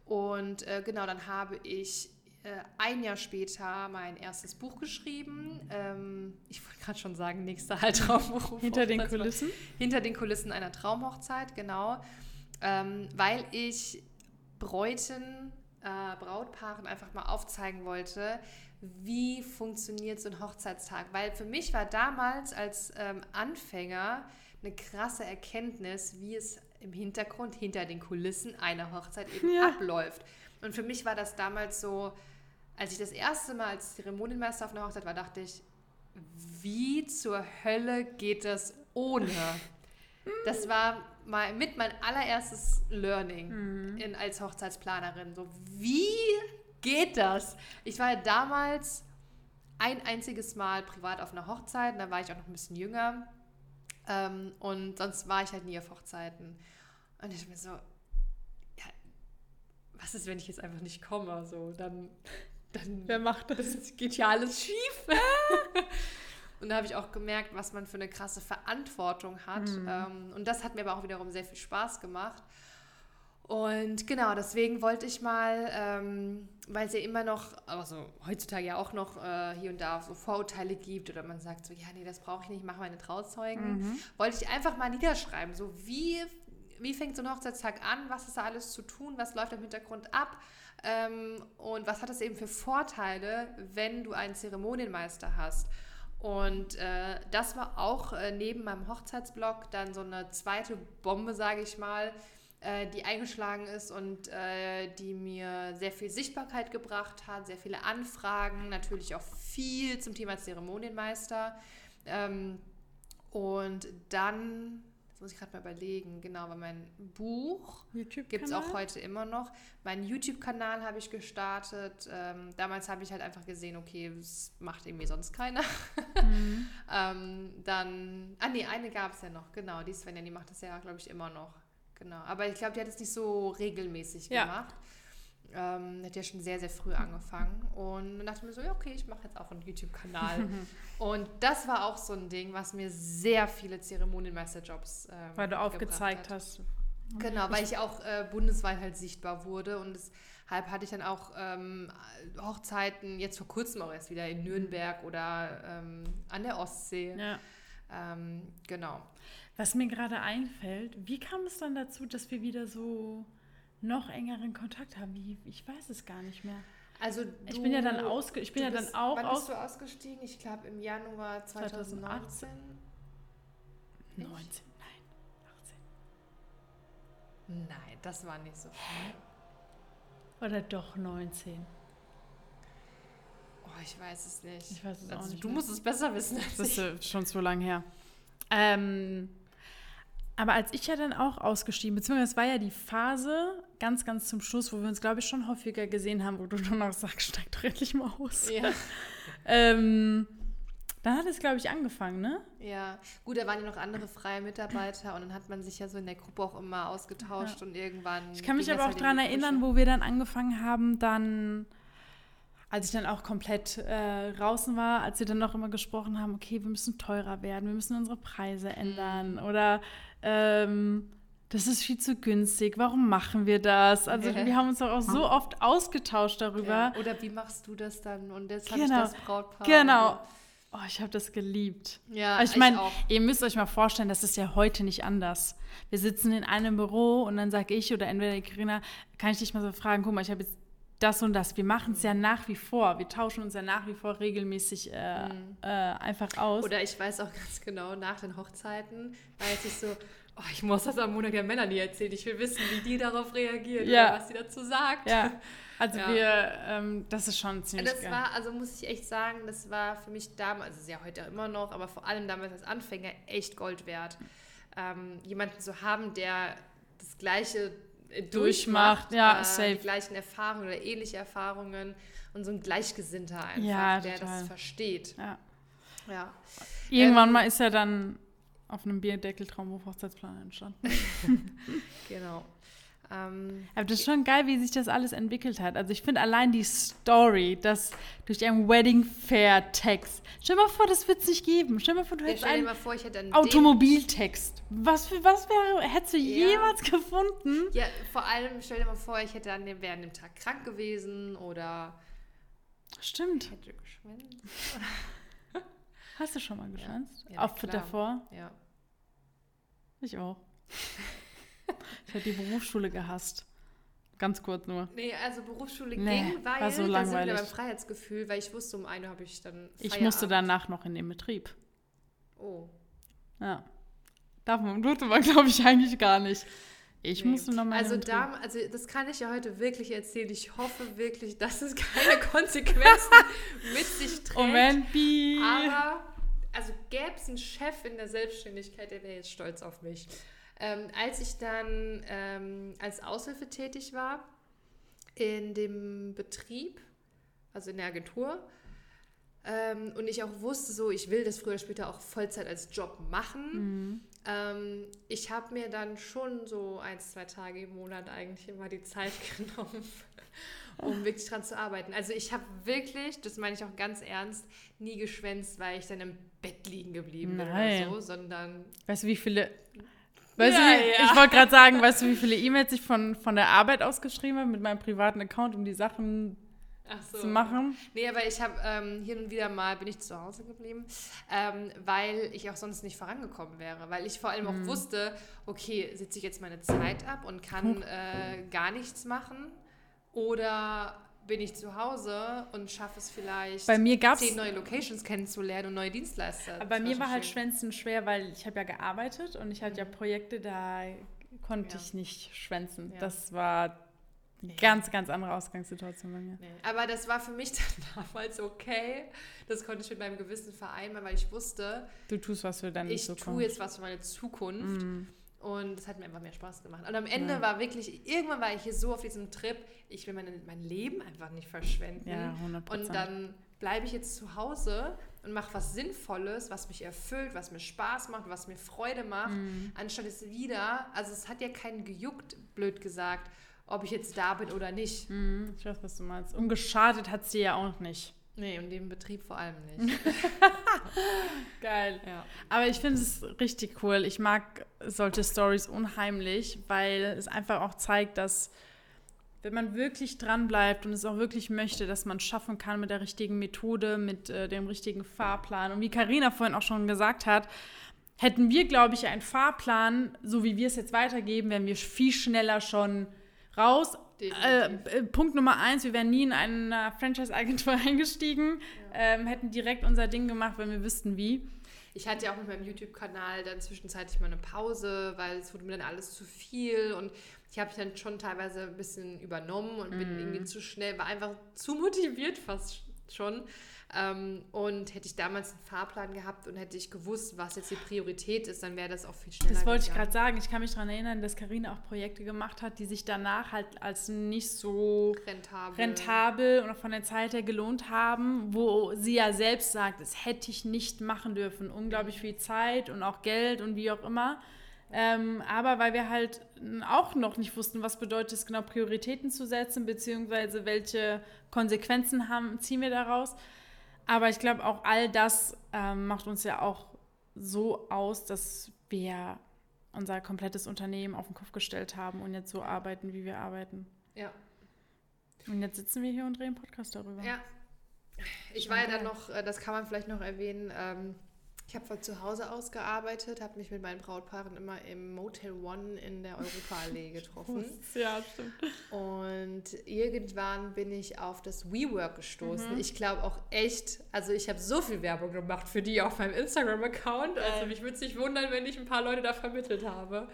Und äh, genau, dann habe ich äh, ein Jahr später mein erstes Buch geschrieben. Ähm, ich wollte gerade schon sagen, nächster Haltraumbuch. Hinter den Kulissen. Hinter den Kulissen einer Traumhochzeit, genau. Ähm, weil ich Bräuten, äh, Brautpaaren einfach mal aufzeigen wollte, wie funktioniert so ein Hochzeitstag. Weil für mich war damals als ähm, Anfänger eine krasse Erkenntnis, wie es im Hintergrund, hinter den Kulissen einer Hochzeit eben Ja. abläuft. Und für mich war das damals so, als ich das erste Mal als Zeremonienmeister auf einer Hochzeit war, dachte ich, wie zur Hölle geht das ohne? Das war mal mit mein allererstes Learning in, als Hochzeitsplanerin. So, wie geht das? Ich war ja damals ein einziges Mal privat auf einer Hochzeit, da war ich auch noch ein bisschen jünger. Ähm, und sonst war ich halt nie auf Hochzeiten. Und ich mir so, ja, was ist, wenn ich jetzt einfach nicht komme? So, dann, dann Wer macht das? das geht ja alles schief. und da habe ich auch gemerkt, was man für eine krasse Verantwortung hat. Ähm, und das hat mir aber auch wiederum sehr viel Spaß gemacht. Und genau, deswegen wollte ich mal, ähm, weil es ja immer noch, also heutzutage ja auch noch äh, hier und da so Vorurteile gibt oder man sagt so, ja, nee, das brauche ich nicht, mach meine Trauzeugen, wollte ich einfach mal niederschreiben, so wie, wie fängt so ein Hochzeitstag an, was ist da alles zu tun, was läuft im Hintergrund ab ähm, und was hat es eben für Vorteile, wenn du einen Zeremonienmeister hast. Und äh, das war auch äh, neben meinem Hochzeitsblog dann so eine zweite Bombe, sage ich mal, äh, die eingeschlagen ist und äh, die mir sehr viel Sichtbarkeit gebracht hat, sehr viele Anfragen, natürlich auch viel zum Thema Zeremonienmeister. Ähm, und dann, das muss ich gerade mal überlegen, genau, weil mein Buch gibt es auch heute immer noch. Meinen YouTube-Kanal habe ich gestartet. Ähm, damals habe ich halt einfach gesehen, okay, das macht irgendwie sonst keiner. Mhm. ähm, dann, ah nee, eine gab es ja noch, genau, die Svenja, die macht das ja, glaube ich, immer noch. Genau, aber ich glaube, die hat es nicht so regelmäßig Ja. gemacht. Ähm, hat ja schon sehr, sehr früh angefangen. Und dann dachte ich mir so, ja, okay, ich mache jetzt auch einen YouTube-Kanal. und das war auch so ein Ding, was mir sehr viele Zeremonienmeisterjobs ähm, Weil du aufgezeigt hast. Genau, weil ich auch äh, bundesweit halt sichtbar wurde und deshalb hatte ich dann auch ähm, Hochzeiten, jetzt vor kurzem auch erst wieder in Nürnberg oder ähm, an der Ostsee. Ja. Ähm, genau. Was mir gerade einfällt, wie kam es dann dazu, dass wir wieder so noch engeren Kontakt haben? Wie, ich weiß es gar nicht mehr. Also Ich du- bin ja dann ausge, ich bin ja bist, dann auch Wann bist du ausgestiegen? Ich glaube im Januar 2019. 19, nein, 18. Nein, das war nicht so viel. Oder doch 19. Oh, ich weiß es nicht. Ich weiß es auch also, nicht Du mehr. musst es besser wissen als Das ich. ist schon zu lang her. Ähm, aber als ich ja dann auch ausgestiegen, beziehungsweise es war ja die Phase ganz, ganz zum Schluss, wo wir uns, glaube ich, schon häufiger gesehen haben, wo du dann auch sagst, steig doch endlich mal aus. Ja. Ähm, dann hat es, glaube ich, angefangen, ne? Ja, gut, da waren ja noch andere freie Mitarbeiter und dann hat man sich ja so in der Gruppe auch immer ausgetauscht und irgendwann. Ich kann mich aber auch halt in daran erinnern, wo wir dann angefangen haben, dann. als ich dann auch komplett äh, draußen war, als wir dann noch immer gesprochen haben, okay, wir müssen teurer werden, wir müssen unsere Preise ändern Mhm. oder ähm, das ist viel zu günstig, warum machen wir das? Also wir haben uns doch auch so oft ausgetauscht darüber. Ja. Oder wie machst du das dann? Und jetzt habe Genau. ich das Brautpaar. Genau. Oh, ich habe das geliebt. Ja, ich meine, ihr müsst euch mal vorstellen, das ist ja heute nicht anders. Wir sitzen in einem Büro und dann sage ich oder entweder die Carina, kann ich dich mal so fragen, guck mal, ich habe jetzt das und das. Wir machen es ja nach wie vor. Wir tauschen uns ja nach wie vor regelmäßig äh, äh, einfach aus. Oder ich weiß auch ganz genau, nach den Hochzeiten weiß ich so, oh, ich muss das am Montag der Melanie erzählen. Ich will wissen, wie die darauf reagiert Ja. oder was sie dazu sagt. ja, also Ja. wir, ähm, das ist schon ziemlich Das geil. war, also muss ich echt sagen, das war für mich damals, also ist ja heute immer noch, aber vor allem damals als Anfänger echt Gold wert. Ähm, jemanden zu haben, der das Gleiche äh, Durchmacht, durchmacht, ja, äh, safe. die gleichen Erfahrungen oder ähnliche Erfahrungen und so ein Gleichgesinnter einfach, Ja, der das versteht. ja. Ja. Irgendwann Ähm, mal ist ja dann auf einem Bierdeckel Traumhof Hochzeitsplan entstanden. Genau. Ähm, Aber das ist schon geil, wie sich das alles entwickelt hat. Also ich finde allein die Story, dass durch einen Wedding Fair Text. Stell dir mal vor, das wird es nicht geben. Stell dir mal vor, du hättest einen mal vor, ich dem Automobiltext. Was, für- was wäre, hättest du Ja. jemals gefunden? Ja, vor allem stell dir mal vor, ich hätte an dem, wäre an dem Tag krank gewesen oder Stimmt. hätte geschwänzt. Hast du schon mal geschwänzt? Ja, Auch klar. davor? Ja. Ich auch. ich habe die Berufsschule gehasst. Ganz kurz nur. Nee, also Berufsschule Nee, ging, weil war so da sind wir langweilig. beim Freiheitsgefühl, weil ich wusste, um eine habe ich dann Ich Feierabend. musste danach noch in den Betrieb. Oh. Ja. Darf man, durfte man, glaube ich, eigentlich gar nicht. Ich Nee. musste noch mal in Also da, also das kann ich ja heute wirklich erzählen. Ich hoffe wirklich, dass es keine Konsequenzen mit sich trägt. Moment, Bi. Aber, also gäbe es einen Chef in der Selbstständigkeit, der wäre jetzt stolz auf mich. Ähm, als ich dann ähm, als Aushilfe tätig war in dem Betrieb, also in der Agentur, ähm, und ich auch wusste, so ich will das früher oder später auch Vollzeit als Job machen. Mhm. Ähm, ich habe mir dann schon so ein, zwei Tage im Monat eigentlich immer die Zeit genommen, um wirklich dran zu arbeiten. Also ich habe wirklich, das meine ich auch ganz ernst, nie geschwänzt, weil ich dann im Bett liegen geblieben bin Nein. oder so, sondern Weißt du, wie viele. Weißt Ja, du, wie, ja. ich wollte gerade sagen, weißt du, wie viele E-Mails ich von, von der Arbeit ausgeschrieben habe mit meinem privaten Account, um die Sachen ach so. zu machen? Nee, aber ich habe ähm, hier und wieder mal bin ich zu Hause geblieben, ähm, weil ich auch sonst nicht vorangekommen wäre. Weil ich vor allem Mhm. auch wusste, okay, sitze ich jetzt meine Zeit ab und kann äh, gar nichts machen oder bin ich zu Hause und schaffe es vielleicht, Bei mir gab's- zehn neue Locations kennenzulernen und neue Dienstleister. Aber bei mir war halt. Schwänzen schwer, weil ich habe ja gearbeitet und ich hatte ja Projekte, da konnte Ja. ich nicht schwänzen. Ja. Das war eine ganz, ganz andere Ausgangssituation bei mir. Nee. Aber das war für mich dann damals okay. Das konnte ich mit meinem Gewissen vereinbaren, weil ich wusste, Du tust was für deine ich tue Zukunft. jetzt was für meine Zukunft. Mm. Und es hat mir einfach mehr Spaß gemacht. Und am Ende Ja. war wirklich, irgendwann war ich hier so auf diesem Trip, ich will meine, mein Leben einfach nicht verschwenden. Ja, 100 Und dann bleibe ich jetzt zu Hause und mache was Sinnvolles, was mich erfüllt, was mir Spaß macht, was mir Freude macht, Mhm. anstatt es wieder, also es hat ja keinen gejuckt, blöd gesagt, ob ich jetzt da bin oder nicht. Mhm, ich weiß, was du meinst. Und geschadet hat sie ja auch nicht. Nee, und dem Betrieb vor allem nicht. Geil. ja. Aber ich finde es richtig cool. Ich mag solche Stories unheimlich, weil es einfach auch zeigt, dass wenn man wirklich dran bleibt und es auch wirklich möchte, dass man es schaffen kann mit der richtigen Methode, mit äh, dem richtigen Fahrplan. Und wie Karina vorhin auch schon gesagt hat, hätten wir, glaube ich, einen Fahrplan, so wie wir es jetzt weitergeben, wären wir viel schneller schon raus. Äh, äh, Punkt Nummer eins, wir wären nie in eine Franchise-Agentur eingestiegen, ähm, hätten direkt unser Ding gemacht, wenn wir wüssten, wie. Ich hatte ja auch mit meinem YouTube-Kanal dann zwischenzeitlich mal eine Pause, weil es wurde mir dann alles zu viel und ich habe dann schon teilweise ein bisschen übernommen und bin irgendwie zu schnell, war einfach zu motiviert fast schon. Ähm, und hätte ich damals einen Fahrplan gehabt und hätte ich gewusst, was jetzt die Priorität ist, dann wäre das auch viel schneller. Das wollte ich gegangen. gerade sagen. Ich kann mich daran erinnern, dass Karina auch Projekte gemacht hat, die sich danach halt als nicht so rentabel. rentabel und auch von der Zeit her gelohnt haben, wo sie ja selbst sagt, das hätte ich nicht machen dürfen. Unglaublich viel Zeit und auch Geld und wie auch immer. Ähm, aber weil wir halt auch noch nicht wussten, was bedeutet es genau, Prioritäten zu setzen, beziehungsweise welche Konsequenzen haben, ziehen wir daraus. Aber ich glaube, auch all das ähm, macht uns ja auch so aus, dass wir unser komplettes Unternehmen auf den Kopf gestellt haben und jetzt so arbeiten, wie wir arbeiten. Ja. Und jetzt sitzen wir hier und drehen Podcast darüber. Ja. Ich war ja dann noch, äh, das kann man vielleicht noch erwähnen, ähm, ich habe von zu Hause aus gearbeitet, habe mich mit meinen Brautpaaren immer im Motel One in der Europaallee getroffen. ja, stimmt. Und irgendwann bin ich auf das WeWork gestoßen. Mhm. Ich glaube auch echt, also ich habe so viel Werbung gemacht für die auf meinem Instagram-Account. Also mich würde es nicht wundern, wenn ich ein paar Leute da vermittelt habe.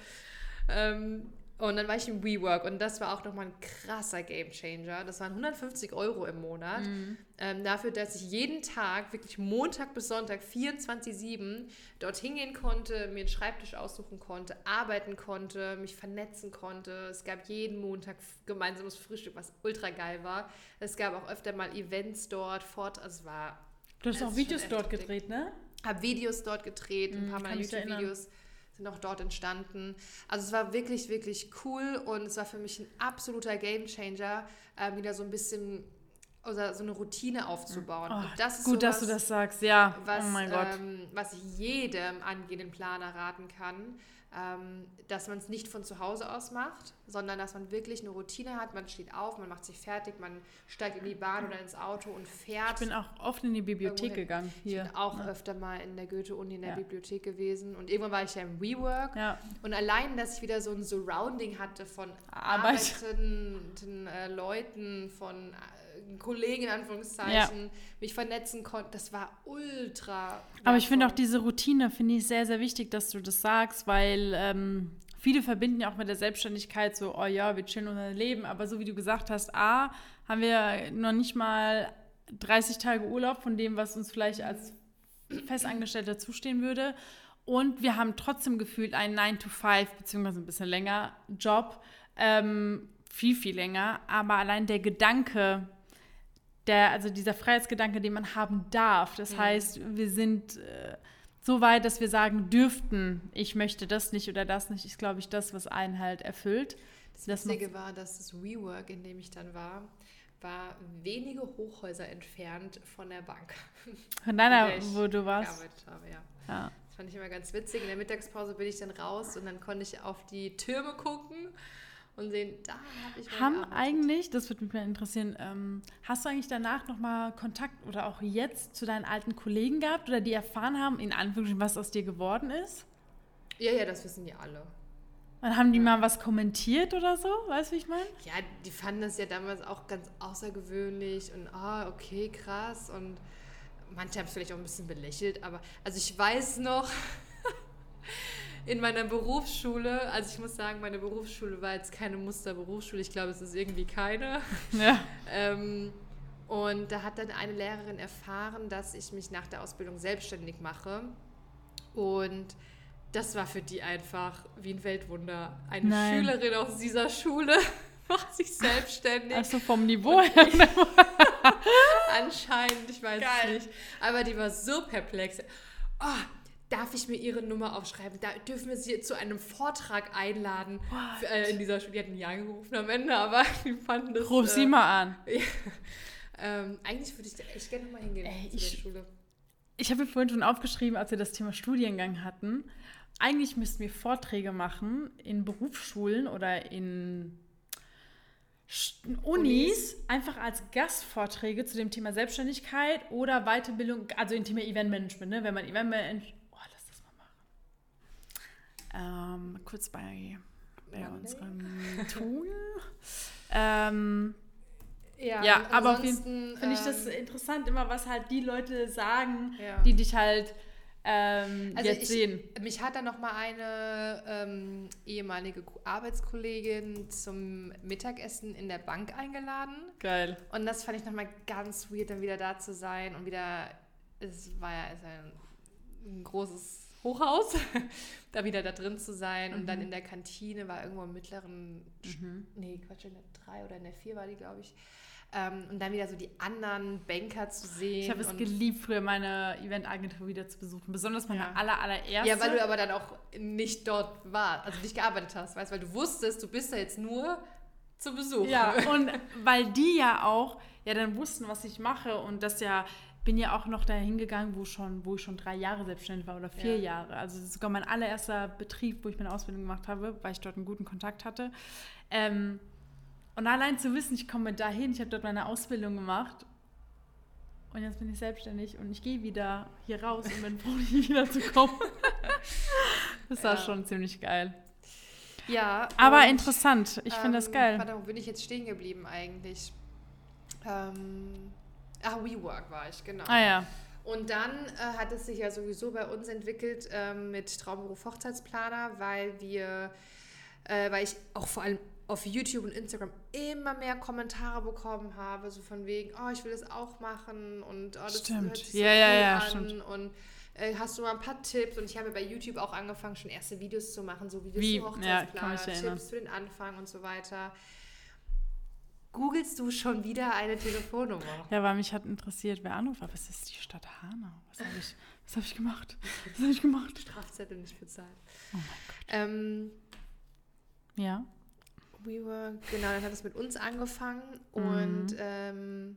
Ähm, und dann war ich im WeWork und das war auch nochmal ein krasser Gamechanger. Das waren 150 Euro im Monat. Mhm. Ähm, dafür, dass ich jeden Tag, wirklich Montag bis Sonntag, 24-7, dorthin gehen konnte, mir einen Schreibtisch aussuchen konnte, arbeiten konnte, mich vernetzen konnte. Es gab jeden Montag gemeinsames Frühstück, was ultra geil war. Es gab auch öfter mal Events dort, fort. Also es war. Du hast auch Videos dort gedreht, ne? Hab Videos dort gedreht, ein mhm, paar Mal YouTube-Videos auch dort entstanden. Also es war wirklich, wirklich cool und es war für mich ein absoluter Gamechanger, äh, wieder so ein bisschen oder so eine Routine aufzubauen. Oh, das ist gut, sowas, dass du das sagst, ja. Was, oh mein Gott. Ähm, was ich jedem angehenden Planer raten kann ähm, dass man es nicht von zu Hause aus macht, sondern dass man wirklich eine Routine hat. Man steht auf, man macht sich fertig, man steigt in die Bahn oder ins Auto und fährt. Ich bin auch oft in die Bibliothek gegangen hier. Ich bin auch ja. öfter mal in der Goethe-Uni in der ja. Bibliothek gewesen und irgendwann war ich ja im WeWork ja. und allein, dass ich wieder so ein Surrounding hatte von Arbeit. arbeitenden äh, Leuten, von Kollegen in Anführungszeichen, ja. mich vernetzen konnte. Das war ultra. Aber ich finde auch diese Routine, finde ich sehr, sehr wichtig, dass du das sagst, weil ähm, viele verbinden ja auch mit der Selbstständigkeit so, oh ja, wir chillen unser Leben. Aber so wie du gesagt hast, A, haben wir noch nicht mal 30 Tage Urlaub von dem, was uns vielleicht als Festangestellter zustehen würde. Und wir haben trotzdem gefühlt einen 9-to-5, beziehungsweise ein bisschen länger Job. Ähm, viel, viel länger. Aber allein der Gedanke, der, also dieser Freiheitsgedanke, den man haben darf. Das mhm. heißt, wir sind äh, so weit, dass wir sagen dürften, ich möchte das nicht oder das nicht, ist, glaube ich, das, was einen halt erfüllt. Das Witzige war, dass das WeWork, in dem ich dann war, war wenige Hochhäuser entfernt von der Bank. Von deiner, wo du warst? Gearbeitet habe, ja. ja. Das fand ich immer ganz witzig. In der Mittagspause bin ich dann raus und dann konnte ich auf die Türme gucken und sehen, da habe ich Haben eigentlich, das würde mich mal interessieren, ähm, hast du eigentlich danach nochmal Kontakt oder auch jetzt zu deinen alten Kollegen gehabt oder die erfahren haben, in Anführungsstrichen, was aus dir geworden ist? Ja, ja, das wissen die alle. Und haben die mal was kommentiert oder so? Weißt du, wie ich meine? Ja, die fanden das ja damals auch ganz außergewöhnlich und ah, okay, krass. Und manche haben es vielleicht auch ein bisschen belächelt, aber also ich weiß noch, in meiner Berufsschule, also ich muss sagen, meine Berufsschule war jetzt keine Musterberufsschule, ich glaube, es ist irgendwie keine. Ja. ähm, und da hat dann eine Lehrerin erfahren, dass ich mich nach der Ausbildung selbstständig mache. Und das war für die einfach wie ein Weltwunder. Eine Nein. Schülerin aus dieser Schule macht sich selbstständig. Also vom Niveau her. Anscheinend, ich weiß Geil. es nicht. Aber die war so perplex. Oh, darf ich mir ihre Nummer aufschreiben? Da dürfen wir sie zu einem Vortrag einladen für, äh, in dieser Schule. Die hatten nie angerufen am Ende, aber die fanden das. Ruf äh, sie mal an. Ja. Ähm, eigentlich würde ich da echt gerne mal hingehen Ey, zu ich, der Schule. Ich habe mir vorhin schon aufgeschrieben, als wir das Thema Studiengang hatten. Eigentlich müssten wir Vorträge machen in Berufsschulen oder in Unis, Unis, einfach als Gastvorträge zu dem Thema Selbstständigkeit oder Weiterbildung, also im Thema Eventmanagement, ne? wenn man Eventmanagement ähm, kurz bei, bei unserem Tool. ähm, ja, ja aber auf jeden Fall finde ich das ähm, interessant, immer was halt die Leute sagen, ja. die dich halt ähm, also jetzt ich, sehen. Mich hat dann noch mal eine ähm, ehemalige Arbeitskollegin zum Mittagessen in der Bank eingeladen. Geil. Und das fand ich noch mal ganz weird, dann wieder da zu sein und wieder, es war ja ein, ein großes Hochhaus, da wieder da drin zu sein. Mhm. Und dann mhm. in der Kantine war irgendwo im mittleren, mhm. nee, Quatsch, in der 3 oder in der 4 war die, glaube ich. Ähm, und dann wieder so die anderen Banker zu sehen. Ich habe es geliebt, früher meine Eventagentur wieder zu besuchen. Besonders meine Ja. aller, allererste. Ja, weil du aber dann auch nicht dort warst, also nicht gearbeitet hast, weißt, weil du wusstest, du bist da jetzt nur zu Besuch. Ja, und weil die ja auch ja dann wussten, was ich mache und das ja bin ja auch noch dahin gegangen, wo schon, wo ich schon drei Jahre selbstständig war oder vier Ja. Jahre. Also sogar mein allererster Betrieb, wo ich meine Ausbildung gemacht habe, weil ich dort einen guten Kontakt hatte. Ähm, und allein zu wissen, ich komme dahin, ich habe dort meine Ausbildung gemacht und jetzt bin ich selbstständig und ich gehe wieder hier raus und bin froh, nicht wieder zu kommen. das war Ja. schon ziemlich geil. Ja. Aber und, interessant, ich finde das ähm, geil. Warte, wo bin ich jetzt stehen geblieben eigentlich? Ähm, ah, WeWork war ich, genau. Ah ja. Und dann äh, hat es sich ja sowieso bei uns entwickelt ähm, mit Traumberuf Hochzeitsplaner, weil wir, äh, weil ich auch vor allem auf YouTube und Instagram immer mehr Kommentare bekommen habe, so von wegen, oh, ich will das auch machen und oh, das Stimmt. hört sich so Ja, ja, cool ja, an stimmt. und äh, hast du mal ein paar Tipps und ich habe bei YouTube auch angefangen, schon erste Videos zu machen, so Videos Wie? zu Ja, Hochzeitsplaner, erinnern. Tipps für den Anfang und so weiter. Googlest du schon wieder eine Telefonnummer? Ja, weil mich hat interessiert, wer anruft. Aber es ist die Stadt Hanau. Was habe ich, was hab ich gemacht? Was habe ich gemacht? Strafzettel nicht bezahlt. Oh mein Ähm, Ja. We were, genau, dann hat es mit uns angefangen Mhm. und ähm,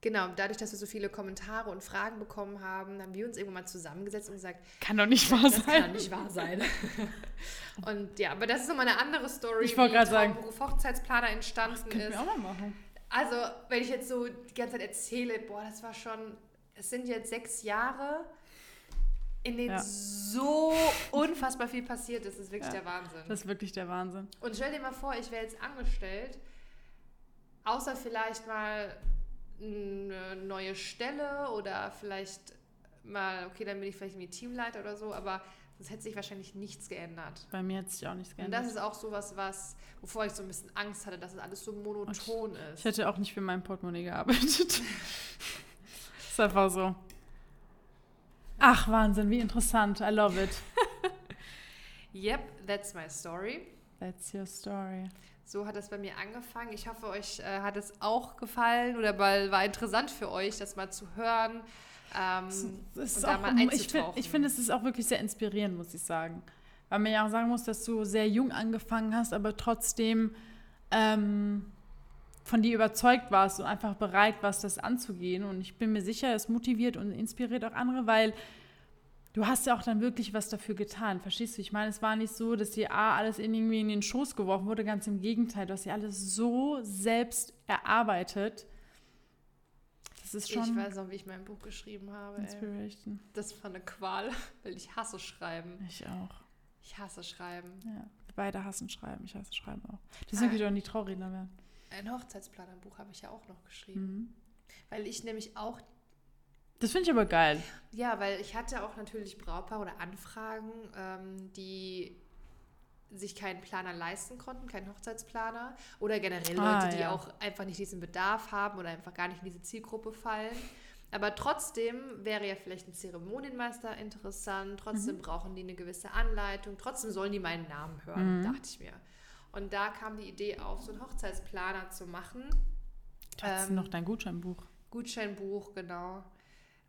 genau, dadurch, dass wir so viele Kommentare und Fragen bekommen haben, haben wir uns irgendwann mal zusammengesetzt und gesagt, Kann doch nicht wahr das sein. kann nicht wahr sein. und ja, aber das ist nochmal eine andere Story, Ich wie sagen- Traumberuf Hochzeitsplaner entstanden Könnten ist. wir auch mal machen. Also, wenn ich jetzt so die ganze Zeit erzähle, boah, das war schon, es sind jetzt sechs Jahre, in denen Ja. so unfassbar viel passiert ist, das ist wirklich Ja. der Wahnsinn. Das ist wirklich der Wahnsinn. Und stell dir mal vor, ich wäre jetzt angestellt, außer vielleicht mal eine neue Stelle oder vielleicht mal, okay, dann bin ich vielleicht irgendwie Teamleiter oder so, aber sonst hätte sich wahrscheinlich nichts geändert. Bei mir hat sich auch nichts Und geändert. das ist auch sowas, was, wovor ich so ein bisschen Angst hatte, dass es alles so monoton Ich ist. hätte auch nicht für mein Portemonnaie gearbeitet. ist einfach so. Ach, Wahnsinn, wie interessant. I love it. Yep, that's my story. That's your story. So hat es bei mir angefangen. Ich hoffe, euch äh, hat es auch gefallen oder mal war interessant für euch, das mal zu hören. Ähm, ist und da mal ich finde, einzutauchen. ich find, es ist auch wirklich sehr inspirierend, muss ich sagen. Weil man ja auch sagen muss, dass du sehr jung angefangen hast, aber trotzdem ähm, von dir überzeugt warst und einfach bereit warst, das anzugehen. Und ich bin mir sicher, es motiviert und inspiriert auch andere, weil du hast ja auch dann wirklich was dafür getan. Verstehst du? Ich meine, es war nicht so, dass dir A, alles in irgendwie in den Schoß geworfen wurde. Ganz im Gegenteil, du hast ja alles so selbst erarbeitet. Das ist schon ich weiß noch, wie ich mein Buch geschrieben habe. Ey. Inspiration. Das war eine Qual, weil ich hasse Schreiben. Ich auch. Ich hasse Schreiben. Ja, wir beide hassen Schreiben. Ich hasse Schreiben auch. Deswegen Ah. will ich auch nie Trauredner werden. Ein Hochzeitsplanerbuch habe ich ja auch noch geschrieben. Mhm. Weil ich nämlich auch, Das finde ich aber geil. ja, weil ich hatte auch natürlich Brautpaare oder Anfragen, ähm, die sich keinen Planer leisten konnten, keinen Hochzeitsplaner. Oder generell Leute, Ah, die ja. auch einfach nicht diesen Bedarf haben oder einfach gar nicht in diese Zielgruppe fallen. Aber trotzdem wäre ja vielleicht ein Zeremonienmeister interessant. Trotzdem Mhm. brauchen die eine gewisse Anleitung. Trotzdem sollen die meinen Namen hören, Mhm. dachte ich mir. Und da kam die Idee auf, so einen Hochzeitsplaner zu machen. Du hast Ähm, noch dein Gutscheinbuch. Gutscheinbuch, genau.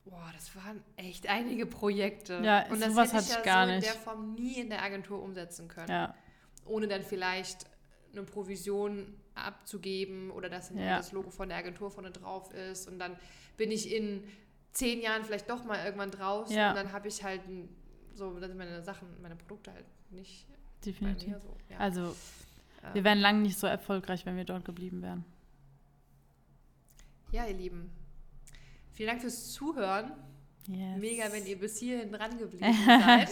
Boah, das waren echt einige Projekte. Ja, und das sowas hätte hatte ich ich ja gar so in nicht. der Form nie in der Agentur umsetzen können. Ja. Ohne dann vielleicht eine Provision abzugeben oder dass Ja. das Logo von der Agentur vorne drauf ist. Und dann bin ich in zehn Jahren vielleicht doch mal irgendwann draußen Ja. und dann habe ich halt so, meine Sachen, meine Produkte halt nicht bei Definitiv. mir so. Ja. Also, wir wären lange nicht so erfolgreich, wenn wir dort geblieben wären. ja, ihr Lieben. Vielen Dank fürs Zuhören. Yes. Mega, wenn ihr bis hierhin dran geblieben seid.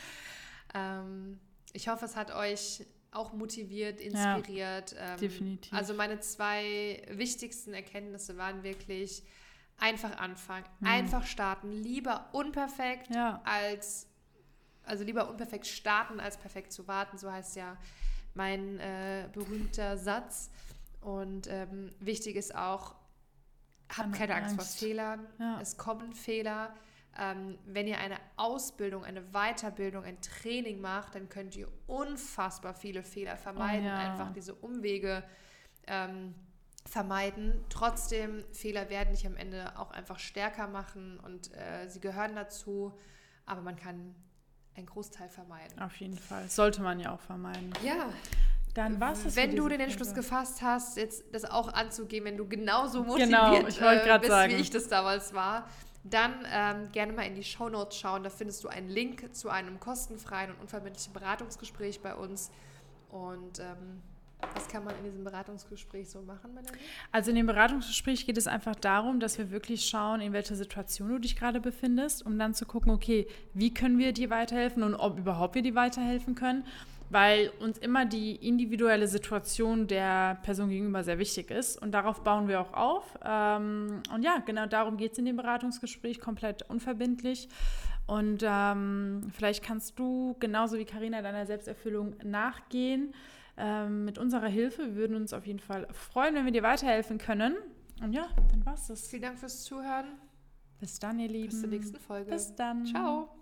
ähm, ich hoffe, es hat euch auch motiviert, inspiriert. ähm, definitiv. Also meine zwei wichtigsten Erkenntnisse waren wirklich einfach anfangen, Mhm. einfach starten, lieber unperfekt Ja. als also lieber unperfekt starten als perfekt zu warten. So heißt ja mein äh, berühmter Satz. Und ähm, wichtig ist auch, habt Keine keine Angst, vor Angst. Fehlern. Ja. Es kommen Fehler. Ähm, wenn ihr eine Ausbildung, eine Weiterbildung, ein Training macht, dann könnt ihr unfassbar viele Fehler vermeiden. Oh ja. Einfach diese Umwege ähm, vermeiden. Trotzdem, Fehler werden dich am Ende auch einfach stärker machen und äh, sie gehören dazu, aber man kann einen Großteil vermeiden. Auf jeden Fall. Sollte man ja auch vermeiden. Ja. Dann was ist Wenn du den Entschluss gefasst hast, jetzt das auch anzugehen, wenn du genauso Genau, motiviert ich wollte äh, bist, sagen. wie ich das damals war, dann ähm, gerne mal in die Shownotes schauen. Da findest du einen Link zu einem kostenfreien und unverbindlichen Beratungsgespräch bei uns. Und ähm, was kann man in diesem Beratungsgespräch so machen? Also in dem Beratungsgespräch geht es einfach darum, dass wir wirklich schauen, in welcher Situation du dich gerade befindest, um dann zu gucken, okay, wie können wir dir weiterhelfen und ob überhaupt wir dir weiterhelfen können, weil uns immer die individuelle Situation der Person gegenüber sehr wichtig ist und darauf bauen wir auch auf. Ähm, und ja, genau darum geht es in dem Beratungsgespräch, komplett unverbindlich. Und ähm, vielleicht kannst du genauso wie Karina deiner Selbsterfüllung nachgehen ähm, mit unserer Hilfe. Wir würden uns auf jeden Fall freuen, wenn wir dir weiterhelfen können. Und ja, dann war's das. Vielen Dank fürs Zuhören. Bis dann, ihr Lieben. Bis zur nächsten Folge. Bis dann. Ciao.